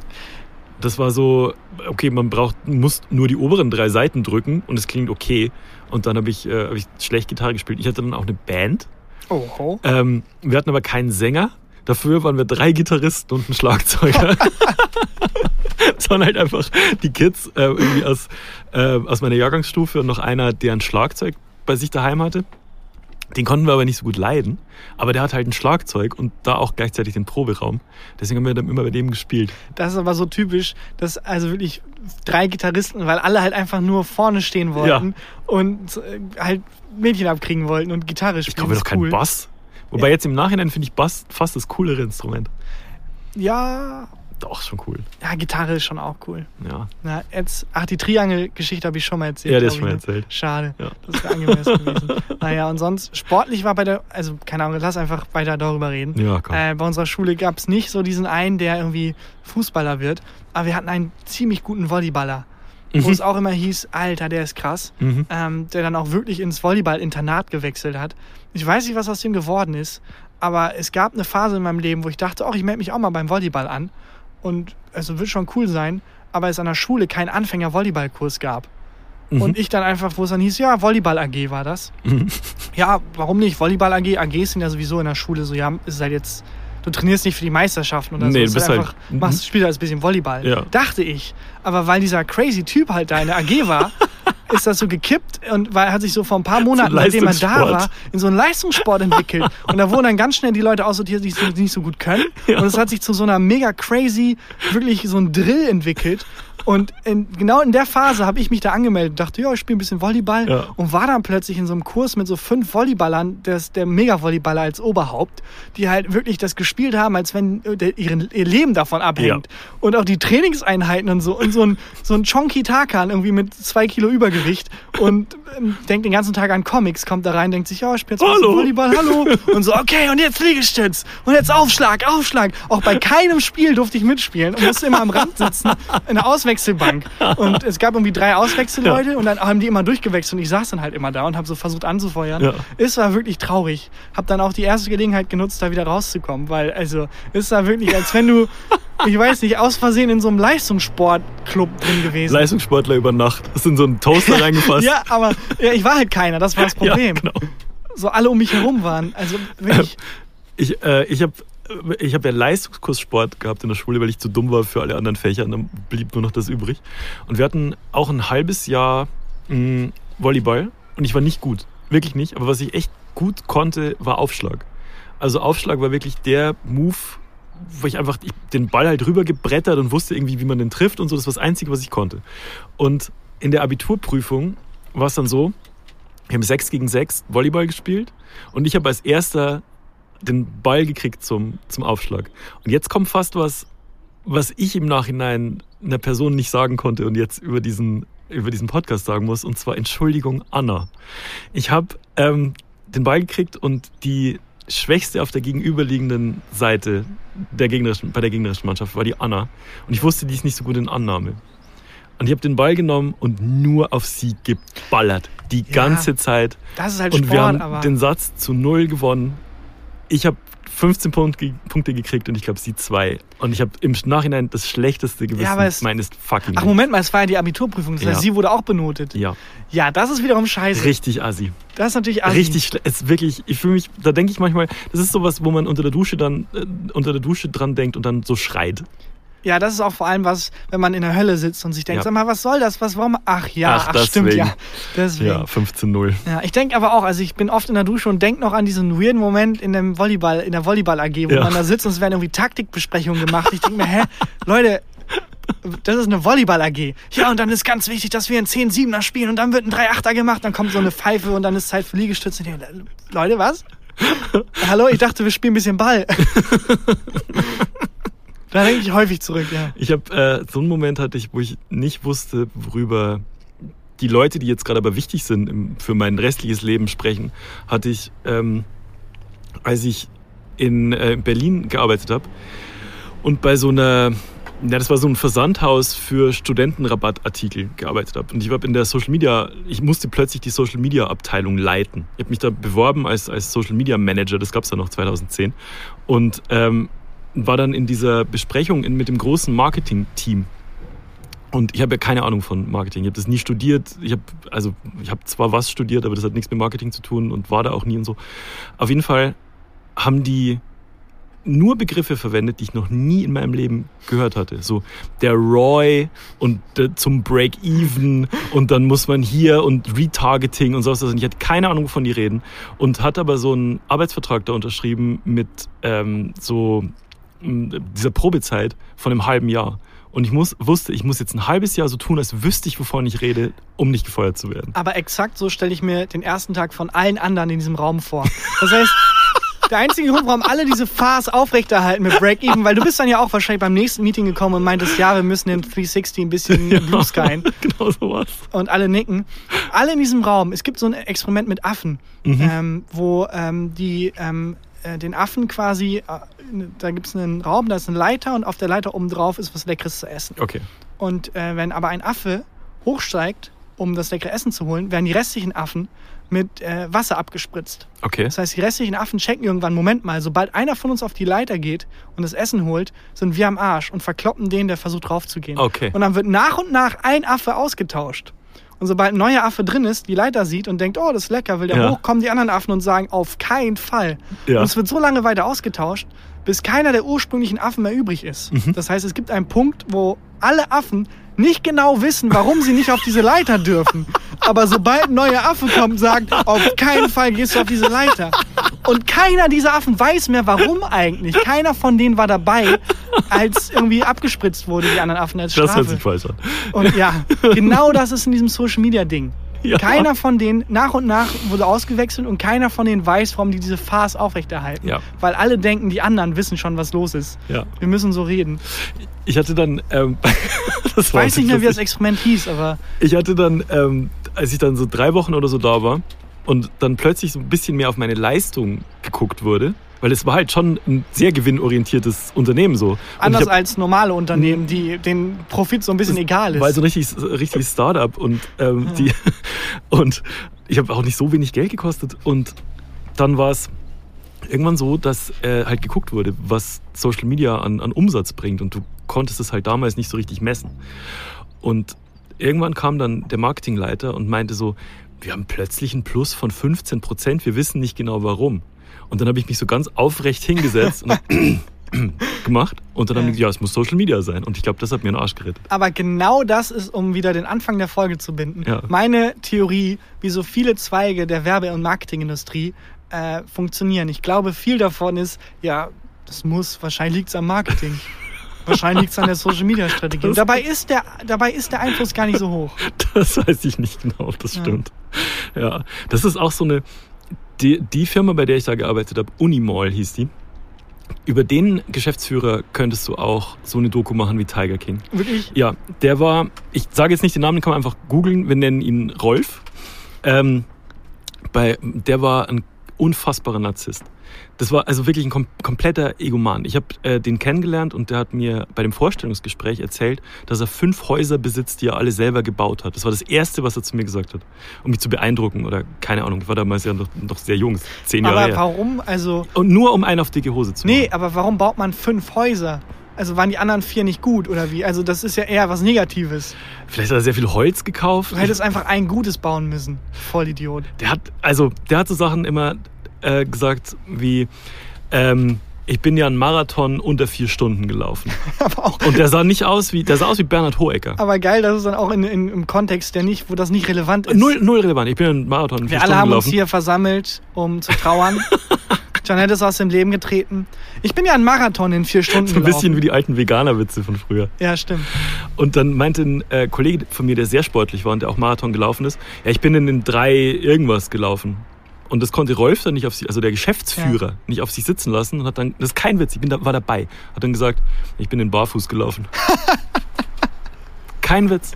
Das war so, okay, man braucht, muss nur die oberen drei Seiten drücken und es klingt okay. Und dann habe ich, äh, hab ich schlecht Gitarre gespielt. Ich hatte dann auch eine Band. Oh, Ähm, wir hatten aber keinen Sänger. Dafür waren wir drei Gitarristen und ein Schlagzeuger. Es waren halt einfach die Kids äh, irgendwie aus, äh, aus meiner Jahrgangsstufe und noch einer, der ein Schlagzeug bei sich daheim hatte. Den konnten wir aber nicht so gut leiden. Aber der hat halt ein Schlagzeug und da auch gleichzeitig den Proberaum. Deswegen haben wir dann immer bei dem gespielt. Das ist aber so typisch, dass also wirklich drei Gitarristen, weil alle halt einfach nur vorne stehen wollten und äh, halt Mädchen abkriegen wollten und Gitarre Ich spielen. glaube ist doch kein cool. Bass. Wobei jetzt im Nachhinein finde ich Bass fast das coolere Instrument. Ja, Doch, schon cool. ja, Gitarre ist schon auch cool. Ja. Na, jetzt, ach, die Triangel-Geschichte habe ich schon mal erzählt. Ja, das schon mal ne? erzählt. Schade. Ja. Das wäre angemessen gewesen. Naja, und sonst, sportlich war bei der, also keine Ahnung, lass einfach weiter darüber reden. Ja, komm. Äh, bei unserer Schule gab es nicht so diesen einen, der irgendwie Fußballer wird, aber wir hatten einen ziemlich guten Volleyballer, wo Mhm. es auch immer hieß, Alter, der ist krass, Mhm. ähm, der dann auch wirklich ins Volleyball-Internat gewechselt hat. Ich weiß nicht, was aus dem geworden ist, aber es gab eine Phase in meinem Leben, wo ich dachte, oh, ich melde mich auch mal beim Volleyball an und also wird schon cool sein, aber es an der Schule keinen Anfänger-Volleyballkurs gab. Mhm. Und ich dann einfach, wo es dann hieß, ja, Volleyball AG war das. Mhm. Ja, warum nicht? Volleyball AG, AGs sind ja sowieso in der Schule so, ja, ist halt jetzt, du trainierst nicht für die Meisterschaften oder so. Nee, Es du ist bist einfach, halt- machst, spielst halt ein bisschen Volleyball. Ja. Dachte ich. Aber weil dieser crazy Typ halt da in der AG war, ist das so gekippt und weil er hat sich so vor ein paar Monaten, nachdem er da war, in so einen Leistungssport entwickelt. Und da wurden dann ganz schnell die Leute aussortiert, die es nicht so gut können. Und es hat sich zu so einer mega crazy, wirklich so ein Drill entwickelt. Und in, genau in der Phase habe ich mich da angemeldet, dachte, ja, ich spiele ein bisschen Volleyball Ja. und war dann plötzlich in so einem Kurs mit so fünf Volleyballern, des, der Mega-Volleyballer als Oberhaupt, die halt wirklich das gespielt haben, als wenn äh, der, ihren, ihr Leben davon abhängt. Und auch die Trainingseinheiten und so. Und so ein, so ein Chonky Takan irgendwie mit zwei Kilo Übergewicht und ähm, denkt den ganzen Tag an Comics, kommt da rein, denkt sich, ja, ich spiele jetzt Hallo. Volleyball, hallo. Und so, okay, und jetzt Liegestütz. Und jetzt Aufschlag, Aufschlag. Auch bei keinem Spiel durfte ich mitspielen und musste immer am Rand sitzen in der Auswechselbank. Und es gab irgendwie drei Auswechselleute und dann haben die immer durchgewechselt und ich saß dann halt immer da und habe so versucht anzufeuern. Ja. Es war wirklich traurig. Hab dann auch die erste Gelegenheit genutzt, da wieder rauszukommen, weil also es war wirklich, als wenn du, ich weiß nicht, aus Versehen in so einem Leistungssportclub drin gewesen. Leistungssportler über Nacht. Ist in so einen Toaster reingefasst. ja, aber ja, ich war halt keiner, das war das Problem. Ja, genau. So alle um mich herum waren. Also wirklich. Ich, äh, ich habe ich hab ja Leistungskurssport gehabt in der Schule, weil ich zu dumm war für alle anderen Fächer. Und dann blieb nur noch das übrig. Und wir hatten auch ein halbes Jahr mh, Volleyball. Und ich war nicht gut. Wirklich nicht. Aber was ich echt gut konnte, war Aufschlag. Also Aufschlag war wirklich der Move, wo ich einfach den Ball halt rüber gebrettert und wusste irgendwie, wie man den trifft und so. Das war das Einzige, was ich konnte. Und in der Abiturprüfung war es dann so, wir haben 6 gegen 6 Volleyball gespielt und ich habe als erster den Ball gekriegt zum, zum Aufschlag. Und jetzt kommt fast was, was ich im Nachhinein einer Person nicht sagen konnte und jetzt über diesen, über diesen Podcast sagen muss, und zwar Entschuldigung, Anna. Ich habe ähm, den Ball gekriegt und die Schwächste auf der gegenüberliegenden Seite der gegnerischen, bei der gegnerischen Mannschaft war die Anna. Und ich wusste, die ist nicht so gut in Annahme. Und ich habe den Ball genommen und nur auf sie geballert. Die Ja. ganze Zeit. Das ist halt Und Sport, wir haben den Satz zu null gewonnen. Ich habe 15 Punkte, gekriegt und ich glaube sie zwei. Und ich habe im Nachhinein das schlechteste Gewissen aber es- meines fucking Ach, Moment mal, es war ja die Abiturprüfung. Das Ja. heißt, sie wurde auch benotet. Ja, Ja, das ist wiederum scheiße. richtig assi. Das ist natürlich assi. Richtig schlecht. Es ist wirklich, ich fühle mich, da denke ich manchmal, das ist sowas, wo man unter der Dusche dann, äh, unter der Dusche dran denkt und dann so schreit. Ja, das ist auch vor allem was, wenn man in der Hölle sitzt und sich denkt, Ja. sag mal, was soll das? Was, warum? Ach ja, Ach, ach, stimmt, ja. Deswegen. Ja, 15-0. Ja, ich denke aber auch, also ich bin oft in der Dusche und denke noch an diesen weirden Moment in dem Volleyball, in der Volleyball-AG, wo Ja. man da sitzt und es werden irgendwie Taktikbesprechungen gemacht. Ich denke mir, hä, Leute, das ist eine Volleyball-AG. Ja, und dann ist ganz wichtig, dass wir ein 10-7er spielen und dann wird ein 3-8er gemacht, dann kommt so eine Pfeife und dann ist Zeit für Liegestütze. Und ich denke, Leute, was? Hallo, ich dachte, wir spielen ein bisschen Ball. da denke ich häufig zurück, ja. Ich habe äh, so einen Moment hatte ich, wo ich nicht wusste, worüber die Leute, die jetzt gerade aber wichtig sind im, für mein restliches Leben sprechen, hatte ich, ähm, als ich in äh, Berlin gearbeitet habe und bei so einer, ja, das war so ein Versandhaus für Studentenrabattartikel gearbeitet habe. Und ich war in der Social Media, ich musste plötzlich die Social Media Abteilung leiten. Ich habe mich da beworben als, als Social Media Manager, das gab es ja noch 2010. Und ähm, war dann in dieser Besprechung in, mit dem großen Marketing-Team. Und ich habe ja keine Ahnung von Marketing. Ich habe das nie studiert. Ich habe also ich habe zwar was studiert, aber das hat nichts mit Marketing zu tun und war da auch nie und so. Auf jeden Fall haben die nur Begriffe verwendet, die ich noch nie in meinem Leben gehört hatte. So der Roy und der, zum Break-Even und dann muss man hier und Retargeting und sowas. Und ich hatte keine Ahnung, wovon die reden. Und hat aber so einen Arbeitsvertrag da unterschrieben mit ähm, so dieser Probezeit von einem halben Jahr. Und ich muss, wusste, ich muss jetzt ein halbes Jahr so tun, als wüsste ich, wovon ich rede, um nicht gefeuert zu werden. Aber exakt so stelle ich mir den ersten Tag von allen anderen in diesem Raum vor. Das heißt, der einzige Grund, warum alle diese Farce aufrechterhalten mit Break-Even, weil du bist dann ja auch wahrscheinlich beim nächsten Meeting gekommen und meintest, ja, wir müssen den 360 ein bisschen Blue Skyen. genau sowas. Und alle nicken. Alle in diesem Raum. Es gibt so ein Experiment mit Affen, ähm, wo ähm, die ähm, äh, den Affen quasi, äh, da gibt es einen Raum, da ist eine Leiter und auf der Leiter oben drauf ist was Leckeres zu essen. Okay. Und äh, wenn aber ein Affe hochsteigt, um das leckere Essen zu holen, werden die restlichen Affen mit äh, Wasser abgespritzt. Okay. Das heißt, die restlichen Affen checken irgendwann, Moment mal, sobald einer von uns auf die Leiter geht und das Essen holt, sind wir am Arsch und verkloppen den, der versucht draufzugehen. Okay. Und dann wird nach und nach ein Affe ausgetauscht. Und sobald ein neuer Affe drin ist, die Leiter sieht und denkt, oh, das ist lecker, will der Ja. hoch, kommen die anderen Affen und sagen, auf keinen Fall. Ja. Und es wird so lange weiter ausgetauscht, bis keiner der ursprünglichen Affen mehr übrig ist. Mhm. Das heißt, es gibt einen Punkt, wo alle Affen nicht genau wissen, warum sie nicht auf diese Leiter dürfen. Aber sobald ein neuer Affe kommt, sagt, auf keinen Fall gehst du auf diese Leiter. Und keiner dieser Affen weiß mehr, warum eigentlich. Keiner von denen war dabei, als irgendwie abgespritzt wurde, die anderen Affen als Das hört Strafe. sich falsch an. Und ja, genau das ist in diesem Social Media Ding. Ja. Keiner von denen, nach und nach wurde ausgewechselt und keiner von denen weiß, warum die diese Farce aufrechterhalten. Ja. Weil alle denken, die anderen wissen schon, was los ist. Ja. Wir müssen so reden. Ich hatte dann, ähm, das Ich weiß nicht mehr, wie das. Experiment hieß, aber Ich hatte dann, ähm, als ich dann so drei Wochen oder so da war und dann plötzlich so ein bisschen mehr auf meine Leistung geguckt wurde, weil es war halt schon ein sehr gewinnorientiertes Unternehmen so. Und anders hab- als normale Unternehmen, die den Profit so ein bisschen egal ist. war also ein richtiges, richtiges Startup und ähm, die und ich habe auch nicht so wenig Geld gekostet und dann war es irgendwann so, dass äh, halt geguckt wurde, was Social Media an, an Umsatz bringt und du konntest es halt damals nicht so richtig messen. Und irgendwann kam dann der Marketingleiter und meinte so, wir haben plötzlich einen Plus von 15 Prozent, wir wissen nicht genau warum. Und dann habe ich mich so ganz aufrecht hingesetzt und gemacht und dann haben die gesagt, ja, es muss Social Media sein. Und ich glaube, das hat mir den Arsch gerettet. Aber genau das ist, um wieder den Anfang der Folge zu binden, Ja. meine Theorie, wie so viele Zweige der Werbe- und Marketingindustrie äh, funktionieren. Ich glaube, viel davon ist, ja, das muss, wahrscheinlich liegt es am Marketing. wahrscheinlich liegt es an der Social-Media-Strategie. Und Das- Dabei ist, der, dabei ist der Einfluss gar nicht so hoch. Das weiß ich nicht genau, ob das Ja. stimmt. Ja, das ist auch so eine, die, die Firma, bei der ich da gearbeitet habe, Unimall hieß die. Über den Geschäftsführer könntest du auch so eine Doku machen wie Tiger King. Wirklich? Ja, der war, ich sage jetzt nicht den Namen, den kann man einfach googeln, wir nennen ihn Rolf. Ähm, bei, der war ein unfassbarer Narzisst. Das war also wirklich ein kom kompletter Egoman. Ich habe äh, den kennengelernt und der hat mir bei dem Vorstellungsgespräch erzählt, dass er fünf Häuser besitzt, die er alle selber gebaut hat. Das war das Erste, was er zu mir gesagt hat, um mich zu beeindrucken oder keine Ahnung. Ich war damals ja noch, noch sehr jung, zehn Jahre Aber warum? Also, Und nur um einen auf dicke Hose zu nee, machen. aber warum baut man fünf Häuser? Also waren die anderen vier nicht gut oder wie? Also das ist ja eher was Negatives. Vielleicht hat er sehr viel Holz gekauft. Du hättest einfach ein Gutes bauen müssen. Vollidiot. Der hat, also, der hat so Sachen immer äh, gesagt wie, ähm, ich bin ja einen Marathon unter vier Stunden gelaufen. Aber auch Und der sah nicht aus wie, der sah aus wie Bernhard Hohecker. Aber geil, dass es dann auch in, in, im Kontext, der nicht, wo das nicht relevant ist. Null, null relevant. Ich bin einen Marathon in vier Wir alle Stunden haben uns gelaufen. hier versammelt, um zu trauern. Janette ist aus dem Leben getreten. Ich bin ja einen Marathon in vier Stunden So ein bisschen wie die alten Veganer-Witze von früher. Ja, stimmt. Und dann meinte ein äh, Kollege von mir, der sehr sportlich war und der auch Marathon gelaufen ist, ja, ich bin in den drei irgendwas gelaufen. Und das konnte Rolf dann nicht auf sich, also der Geschäftsführer, nicht auf sich sitzen lassen und hat dann, das ist kein Witz, ich bin da, war dabei, hat dann gesagt, ich bin in Barfuß gelaufen. kein Witz.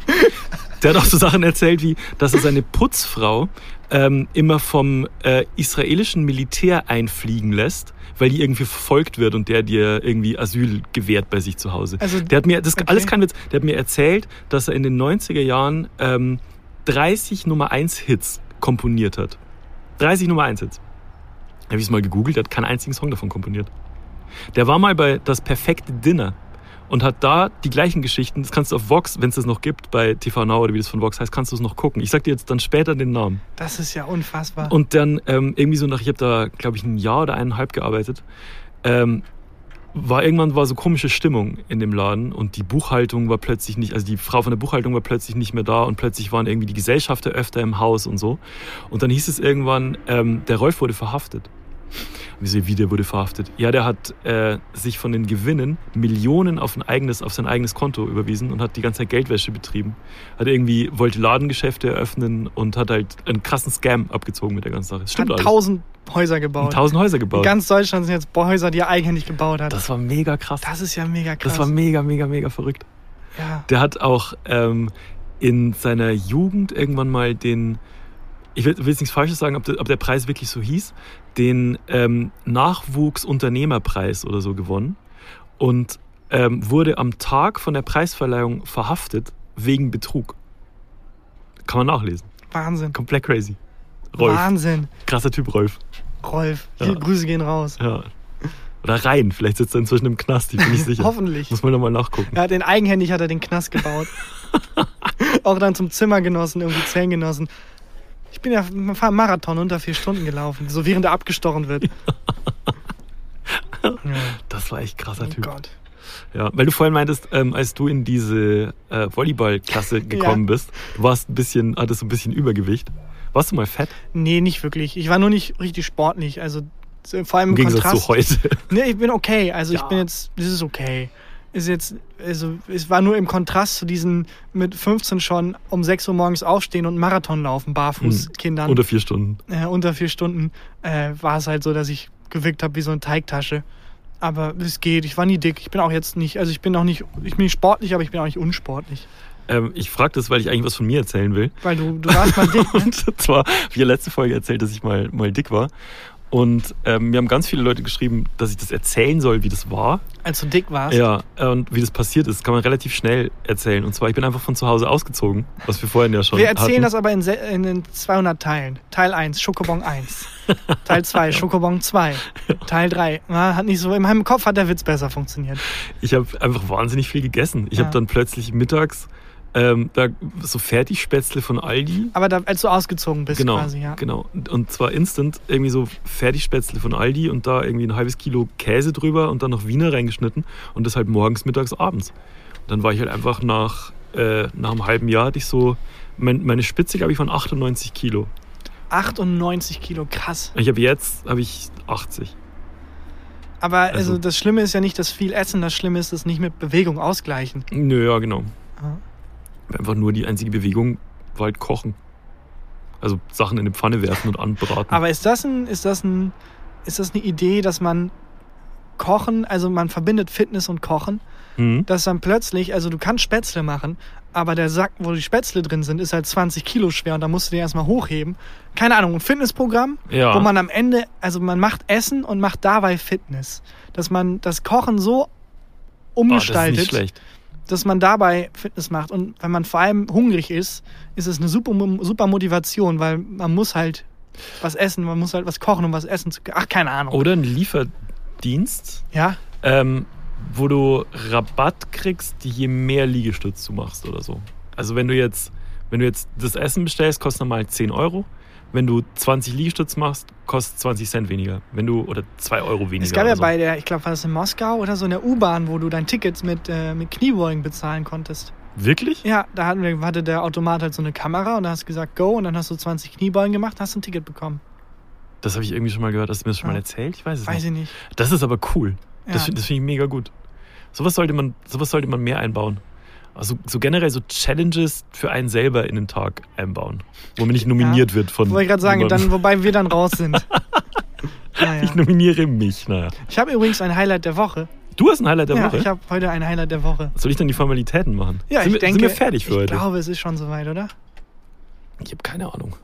Der hat auch so Sachen erzählt, wie, dass er seine Putzfrau ähm, immer vom äh, israelischen Militär einfliegen lässt, weil die irgendwie verfolgt wird und der dir irgendwie Asyl gewährt bei sich zu Hause. Also- der hat mir, das okay. alles kein Witz, der hat mir erzählt, dass er in den 90er Jahren ähm, 30 Nummer 1 Hits komponiert hat. 30 Nummer 1 Hits. Habe ich es mal gegoogelt, der hat keinen einzigen Song davon komponiert. Der war mal bei Das perfekte Dinner und hat da die gleichen Geschichten, das kannst du auf Vox, wenn es das noch gibt, bei TV Now oder wie das von Vox heißt, kannst du es noch gucken. Ich sag dir jetzt dann später den Namen. Das ist ja unfassbar. Und dann ähm, irgendwie so nach, ich habe da, glaube ich, ein Jahr oder eineinhalb gearbeitet, ähm, war irgendwann war so komische Stimmung in dem Laden und die Buchhaltung war plötzlich nicht, also die Frau von der Buchhaltung war plötzlich nicht mehr da und plötzlich waren irgendwie die Gesellschafter öfter im Haus und so. Und dann hieß es irgendwann, ähm, der Rolf wurde verhaftet. Wieso, wie der wurde verhaftet? Ja, der hat äh, sich von den Gewinnen Millionen auf, ein eigenes, auf sein eigenes Konto überwiesen und hat die ganze Zeit Geldwäsche betrieben. Hat irgendwie, wollte Ladengeschäfte eröffnen und hat halt einen krassen Scam abgezogen mit der ganzen Sache. Das stimmt hat alles. tausend Häuser gebaut. Und tausend Häuser In gebaut. ganz Deutschland sind jetzt Häuser, die er eigenhändig gebaut hat. Das war mega krass. Das ist ja mega krass. Das war mega, mega, mega verrückt. ja. Der hat auch ähm, in seiner Jugend irgendwann mal den, ich will, will jetzt nichts Falsches sagen, ob der, ob der Preis wirklich so hieß, den ähm, Nachwuchsunternehmerpreis oder so gewonnen und ähm, wurde am Tag von der Preisverleihung verhaftet wegen Betrug. Kann man nachlesen. Wahnsinn. Komplett crazy. Rolf. Wahnsinn. Krasser Typ, Rolf. Rolf. Ja. Grüße gehen raus. Ja. Oder rein. Vielleicht sitzt er inzwischen im Knast, ich bin nicht sicher. Hoffentlich. Muss man nochmal nachgucken. Ja, den eigenhändig hat er den Knast gebaut. Auch dann zum Zimmergenossen, irgendwie Zellengenossen. Ich bin ja im Marathon unter vier Stunden gelaufen, so während er abgestochen wird. ja. Das war echt krasser Oh Typ. Gott. Ja, weil du vorhin meintest, ähm, als du in diese äh, Volleyballklasse gekommen bist, du warst ein bisschen, hattest ein bisschen Übergewicht. Warst du mal fett? Nee, nicht wirklich. Ich war nur nicht richtig sportlich. Also so- vor allem Im im Gegensatz Kontrast. zu heute. Nee, ich bin okay. Also ich Ja. bin jetzt, das ist okay. Ist jetzt, also es war nur im Kontrast zu diesen mit 15 schon um 6 Uhr morgens aufstehen und Marathon laufen, barfuß Hm. Kindern. Unter vier Stunden. äh, unter vier Stunden äh, war es halt so, dass ich gewirkt habe wie so eine Teigtasche. Aber es geht. Ich war nie dick. Ich bin auch jetzt nicht, also ich bin auch nicht, ich bin nicht sportlich, aber ich bin auch nicht unsportlich. Ähm, ich frage das, weil ich eigentlich was von mir erzählen will. Weil du, du warst mal dick. Ne? Und zwar, wie in der letzten Folge erzählt, dass ich mal, mal dick war. Und ähm, mir haben ganz viele Leute geschrieben, dass ich das erzählen soll, wie das war. Als du dick warst. Ja, äh, und wie das passiert ist, kann man relativ schnell erzählen. Und zwar, ich bin einfach von zu Hause ausgezogen, was wir vorhin ja schon Wir erzählen hatten. das aber in, in den 200 Teilen. Teil 1, Schokobon 1. Teil 2, Schokobon 2. Teil 3. Na, hat nicht so, in meinem Kopf hat der Witz besser funktioniert. Ich habe einfach wahnsinnig viel gegessen. Ich Ja. habe dann plötzlich mittags ähm, da so Fertigspätzle von Aldi. Aber da, als du ausgezogen bist Genau, quasi, ja. genau. Und- zwar instant irgendwie so Fertigspätzle von Aldi und da irgendwie ein halbes Kilo Käse drüber und dann noch Wiener reingeschnitten und das halt morgens, mittags, abends. Und dann war ich halt einfach nach, äh, nach einem halben Jahr hatte ich so, mein, meine Spitze, glaube ich, waren 98 Kilo. 98 Kilo, krass. Ich habe jetzt, habe ich 80. Aber also, Also- das Schlimme ist ja nicht das viel Essen, das Schlimme ist das nicht mit Bewegung ausgleichen. Nö, ja, genau. Ja. Einfach nur die einzige Bewegung war halt kochen. Also Sachen in eine Pfanne werfen und anbraten. Aber ist das, ein, ist, das ein, ist das eine Idee, dass man Kochen, also man verbindet Fitness und Kochen, Mhm. dass dann plötzlich, also du kannst Spätzle machen, aber der Sack, wo die Spätzle drin sind, ist halt 20 Kilo schwer und da musst du den erstmal hochheben. Keine Ahnung, ein Fitnessprogramm, Ja. wo man am Ende, also man macht Essen und macht dabei Fitness. Dass man das Kochen so Ah, das ist umgestaltet, nicht schlecht. Dass man dabei Fitness macht. Und wenn man vor allem hungrig ist, ist es eine super, super Motivation, weil man muss halt was essen, man muss halt was kochen, um was essen zu können. Ach, keine Ahnung. Oder ein Lieferdienst, Ja? ähm, wo du Rabatt kriegst, je mehr Liegestütz du machst oder so. Also wenn du jetzt, wenn du jetzt das Essen bestellst, kostet normal 10 Euro. Wenn du 20 Liegestütz machst, kostet 20 Cent weniger. Wenn du, oder 2 Euro weniger. Es gab ja so. bei der, ich glaube, war das in Moskau oder so in der U-Bahn, wo du dein Ticket mit, äh, mit Kniebeugen bezahlen konntest. Wirklich? Ja, da wir, hatte der Automat halt so eine Kamera und da hast du gesagt, go, und dann hast du 20 Kniebeugen gemacht, hast ein Ticket bekommen. Das habe ich irgendwie schon mal gehört. Hast du mir das schon Ja. mal erzählt? Ich weiß es Weiß nicht. ich nicht. Das ist aber cool. Das, Ja. find- das finde ich mega gut. Sowas sollte man, sowas sollte man mehr einbauen. Also so generell so Challenges für einen selber in den Tag einbauen, wo man nicht nominiert wird von. Wollte ich gerade sagen, dann, wobei wir dann raus sind. naja. Ich nominiere mich. Naja. Ich habe übrigens ein Highlight der Woche. Du hast ein Highlight der ja, Woche. ich habe heute ein Highlight der Woche. Soll ich dann die Formalitäten machen? Ja, sind ich wir, denke. Sind wir fertig für ich heute? glaube, es ist schon soweit, oder? Ich habe keine Ahnung.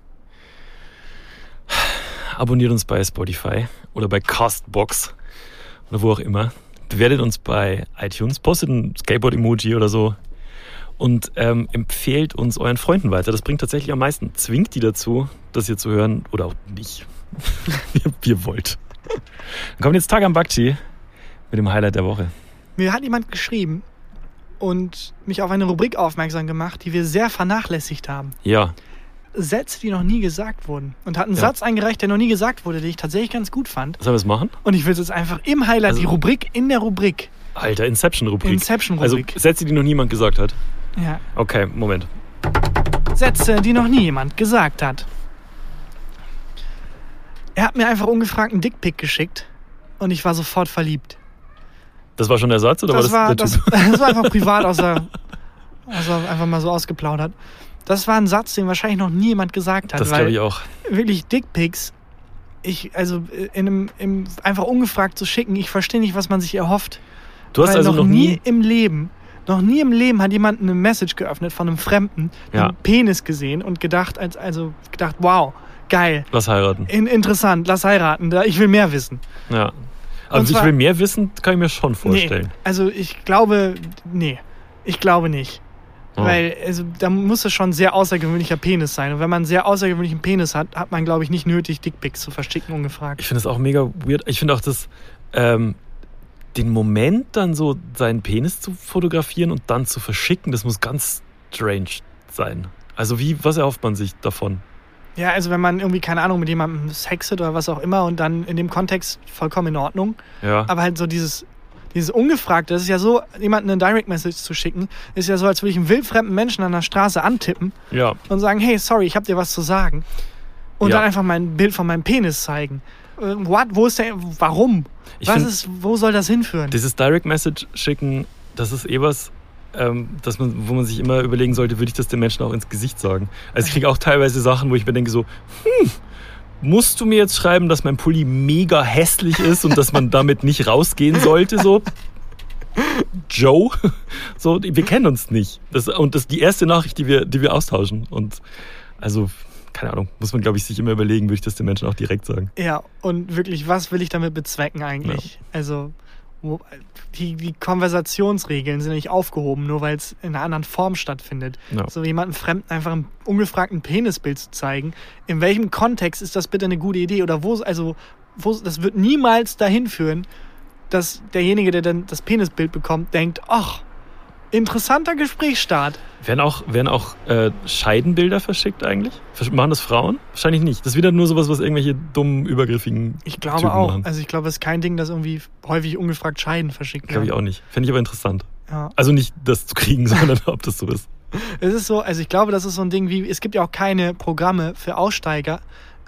Abonniert uns bei Spotify oder bei Castbox oder wo auch immer. Bewertet uns bei iTunes, postet ein Skateboard-Emoji oder so und ähm, empfehlt uns euren Freunden weiter. Das bringt tatsächlich am meisten. Zwingt die dazu, das hier zu hören oder auch nicht. wie ihr wollt. Dann kommt jetzt Tag am Bakchi mit dem Highlight der Woche. Mir hat jemand geschrieben und mich auf eine Rubrik aufmerksam gemacht, die wir sehr vernachlässigt haben. Ja, Sätze, die noch nie gesagt wurden. Und hat einen Ja. Satz eingereicht, der noch nie gesagt wurde, den ich tatsächlich ganz gut fand. sollen wir es machen? Und ich will es jetzt einfach im Highlight, Also- die Rubrik in der Rubrik. Alter, Inception-Rubrik. Also Inception-Rubrik. Sätze, die noch niemand gesagt hat. Ja. Okay, Moment. Sätze, die noch nie jemand gesagt hat. Er hat mir einfach ungefragt einen Dickpick geschickt und ich war sofort verliebt. Das war schon der Satz oder Das war war, das das, das war einfach privat aus der, also einfach mal so ausgeplaudert. Das war ein Satz, den wahrscheinlich noch nie jemand gesagt hat. Das glaube ich auch. wirklich Dickpics, ich, also äh, in einem, im, einfach ungefragt zu schicken, ich verstehe nicht, was man sich erhofft. Du hast also noch, nie im Leben, noch nie im Leben hat jemand eine Message geöffnet von einem Fremden, Ja. einen Penis gesehen und gedacht, als, also gedacht, wow, geil, Lass heiraten. in, interessant, lass heiraten, da, ich will mehr wissen. Ja. Also ich zwar- will mehr wissen, kann ich mir schon vorstellen. Nee, also ich glaube, nee, ich glaube nicht. Oh. Weil also, da muss es schon ein sehr außergewöhnlicher Penis sein. Und wenn man einen sehr außergewöhnlichen Penis hat, hat man, glaube ich, nicht nötig, Dickpics zu verschicken, ungefragt. Ich finde das auch mega weird. Ich finde auch das, ähm, den Moment dann so seinen Penis zu fotografieren und dann zu verschicken, das muss ganz strange sein. Also wie, was erhofft man sich davon? Ja, also wenn man irgendwie, keine Ahnung, mit jemandem sexet oder was auch immer und dann in dem Kontext vollkommen in Ordnung. Ja. Aber halt so dieses, dieses Ungefragte, das ist ja so, jemanden eine Direct Message zu schicken, ist ja so, als würde ich einen wildfremden Menschen an der Straße antippen ja. und sagen, hey, sorry, ich habe dir was zu sagen. Und Ja. dann einfach mein Bild von meinem Penis zeigen. What? Wo ist der? Warum? Ich was find- ist, wo soll das hinführen? Dieses Direct Message schicken, das ist eh was, ähm, dass man, wo man sich immer überlegen sollte, würde ich das den Menschen auch ins Gesicht sagen. Also ich kriege auch teilweise Sachen, wo ich mir denke so, hm, musst du mir jetzt schreiben, dass mein Pulli mega hässlich ist und dass man damit nicht rausgehen sollte, so? Joe? So, wir kennen uns nicht. Das, und das ist die erste Nachricht, die wir, die wir austauschen. Und also, keine Ahnung, muss man, glaube ich, sich immer überlegen, würde ich das den Menschen auch direkt sagen. Ja, und wirklich, was will ich damit bezwecken eigentlich? Also, wo, die, die Konversationsregeln sind ja nicht aufgehoben, nur weil es in einer anderen Form stattfindet. Ja. So jemanden Fremden einfach ein ungefragten Penisbild zu zeigen. In welchem Kontext ist das bitte eine gute Idee? Oder wo, also, wo, das wird niemals dahin führen, dass derjenige, der dann das Penisbild bekommt, denkt, ach, interessanter Gesprächsstart. Werden auch, werden auch äh, Scheidenbilder verschickt eigentlich? Machen das Frauen? Wahrscheinlich nicht. Das ist wieder nur sowas, was irgendwelche dummen, übergriffigen Ich glaube Typen auch. machen. Also ich glaube, es ist kein Ding, das irgendwie häufig ungefragt Scheiden verschickt Glaube ich wird. auch nicht. Fände ich aber interessant. Ja. Also nicht das zu kriegen, sondern ob das so ist. Es ist so, also ich glaube, das ist so ein Ding wie, es gibt ja auch keine Programme für Aussteiger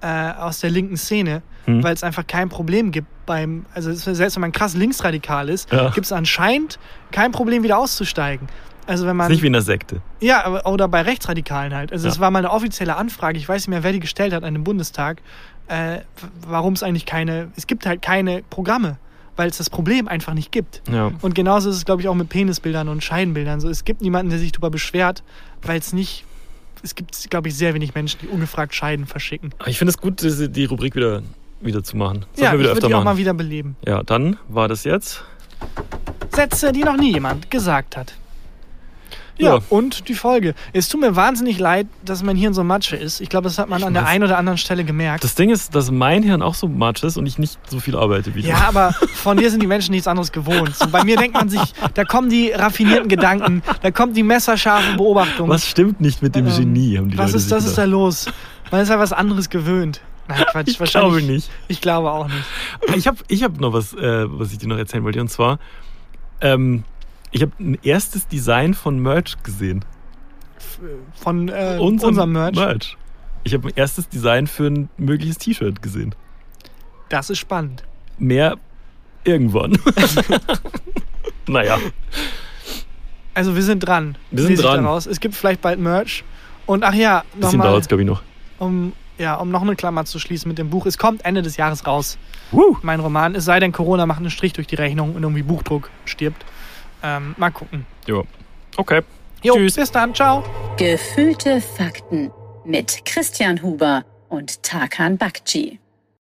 äh, aus der linken Szene, Hm. weil es einfach kein Problem gibt beim, also es selbst wenn man krass linksradikal ist, Ja. gibt es anscheinend kein Problem wieder auszusteigen. Also wenn Ist man, nicht wie in der Sekte. ja, aber- oder bei Rechtsradikalen halt. Also es Ja. war mal eine offizielle Anfrage, ich weiß nicht mehr, wer die gestellt hat an den Bundestag, äh, warum es eigentlich keine, es gibt halt keine Programme, weil es das Problem einfach nicht gibt. Ja. Und genauso ist es, glaube ich, auch mit Penisbildern und Scheidenbildern. So, es gibt niemanden, der sich darüber beschwert, weil es nicht. Es gibt, glaube ich, sehr wenig Menschen, die ungefragt Scheiden verschicken. Aber ich finde es gut, diese, die Rubrik wieder, wieder zu machen. Sollten ja, wir ich wieder würde die auch machen. mal wieder beleben. ja, dann war das jetzt. Sätze, die noch nie jemand gesagt hat. Ja, Ja. und die Folge. Es tut mir wahnsinnig leid, dass mein Hirn so Matsche ist. Ich glaube, das hat man an der einen oder anderen Stelle gemerkt. Das Ding ist, dass mein Hirn auch so matsch ist und ich nicht so viel arbeite wie du. Ja, aber von dir sind die Menschen nichts anderes gewohnt. So, bei mir denkt man sich, da kommen die raffinierten Gedanken, da kommt die messerscharfe Beobachtung. Was stimmt nicht mit dem Ähm, Genie, haben die was Leute ist, das ist da los? Man ist ja was anderes gewöhnt. Nein, Quatsch, Ich glaube nicht. Ich glaube auch nicht. Ich habe ich hab noch was, äh, was ich dir noch erzählen wollte. Und zwar, ähm, ich habe ein erstes Design von Merch gesehen. Von äh, Unserem unserem Merch. Ich habe ein erstes Design für ein mögliches T-Shirt gesehen. Das ist spannend. Mehr irgendwann. naja. Also wir sind dran. Wir sind dran. Daraus. Es gibt vielleicht bald Merch. Und ach ja, Bisschen nochmal, dauert es, glaube ich, noch. um, ja, um noch eine Klammer zu schließen mit dem Buch. Es kommt Ende des Jahres raus, Woo. mein Roman. Es sei denn, Corona macht einen Strich durch die Rechnung und irgendwie Buchdruck stirbt. Ähm, mal gucken. Ja. Okay. Jo, Tschüss. bis dann. Ciao. Gefühlte Fakten mit Christian Huber und Tarkan Bakci.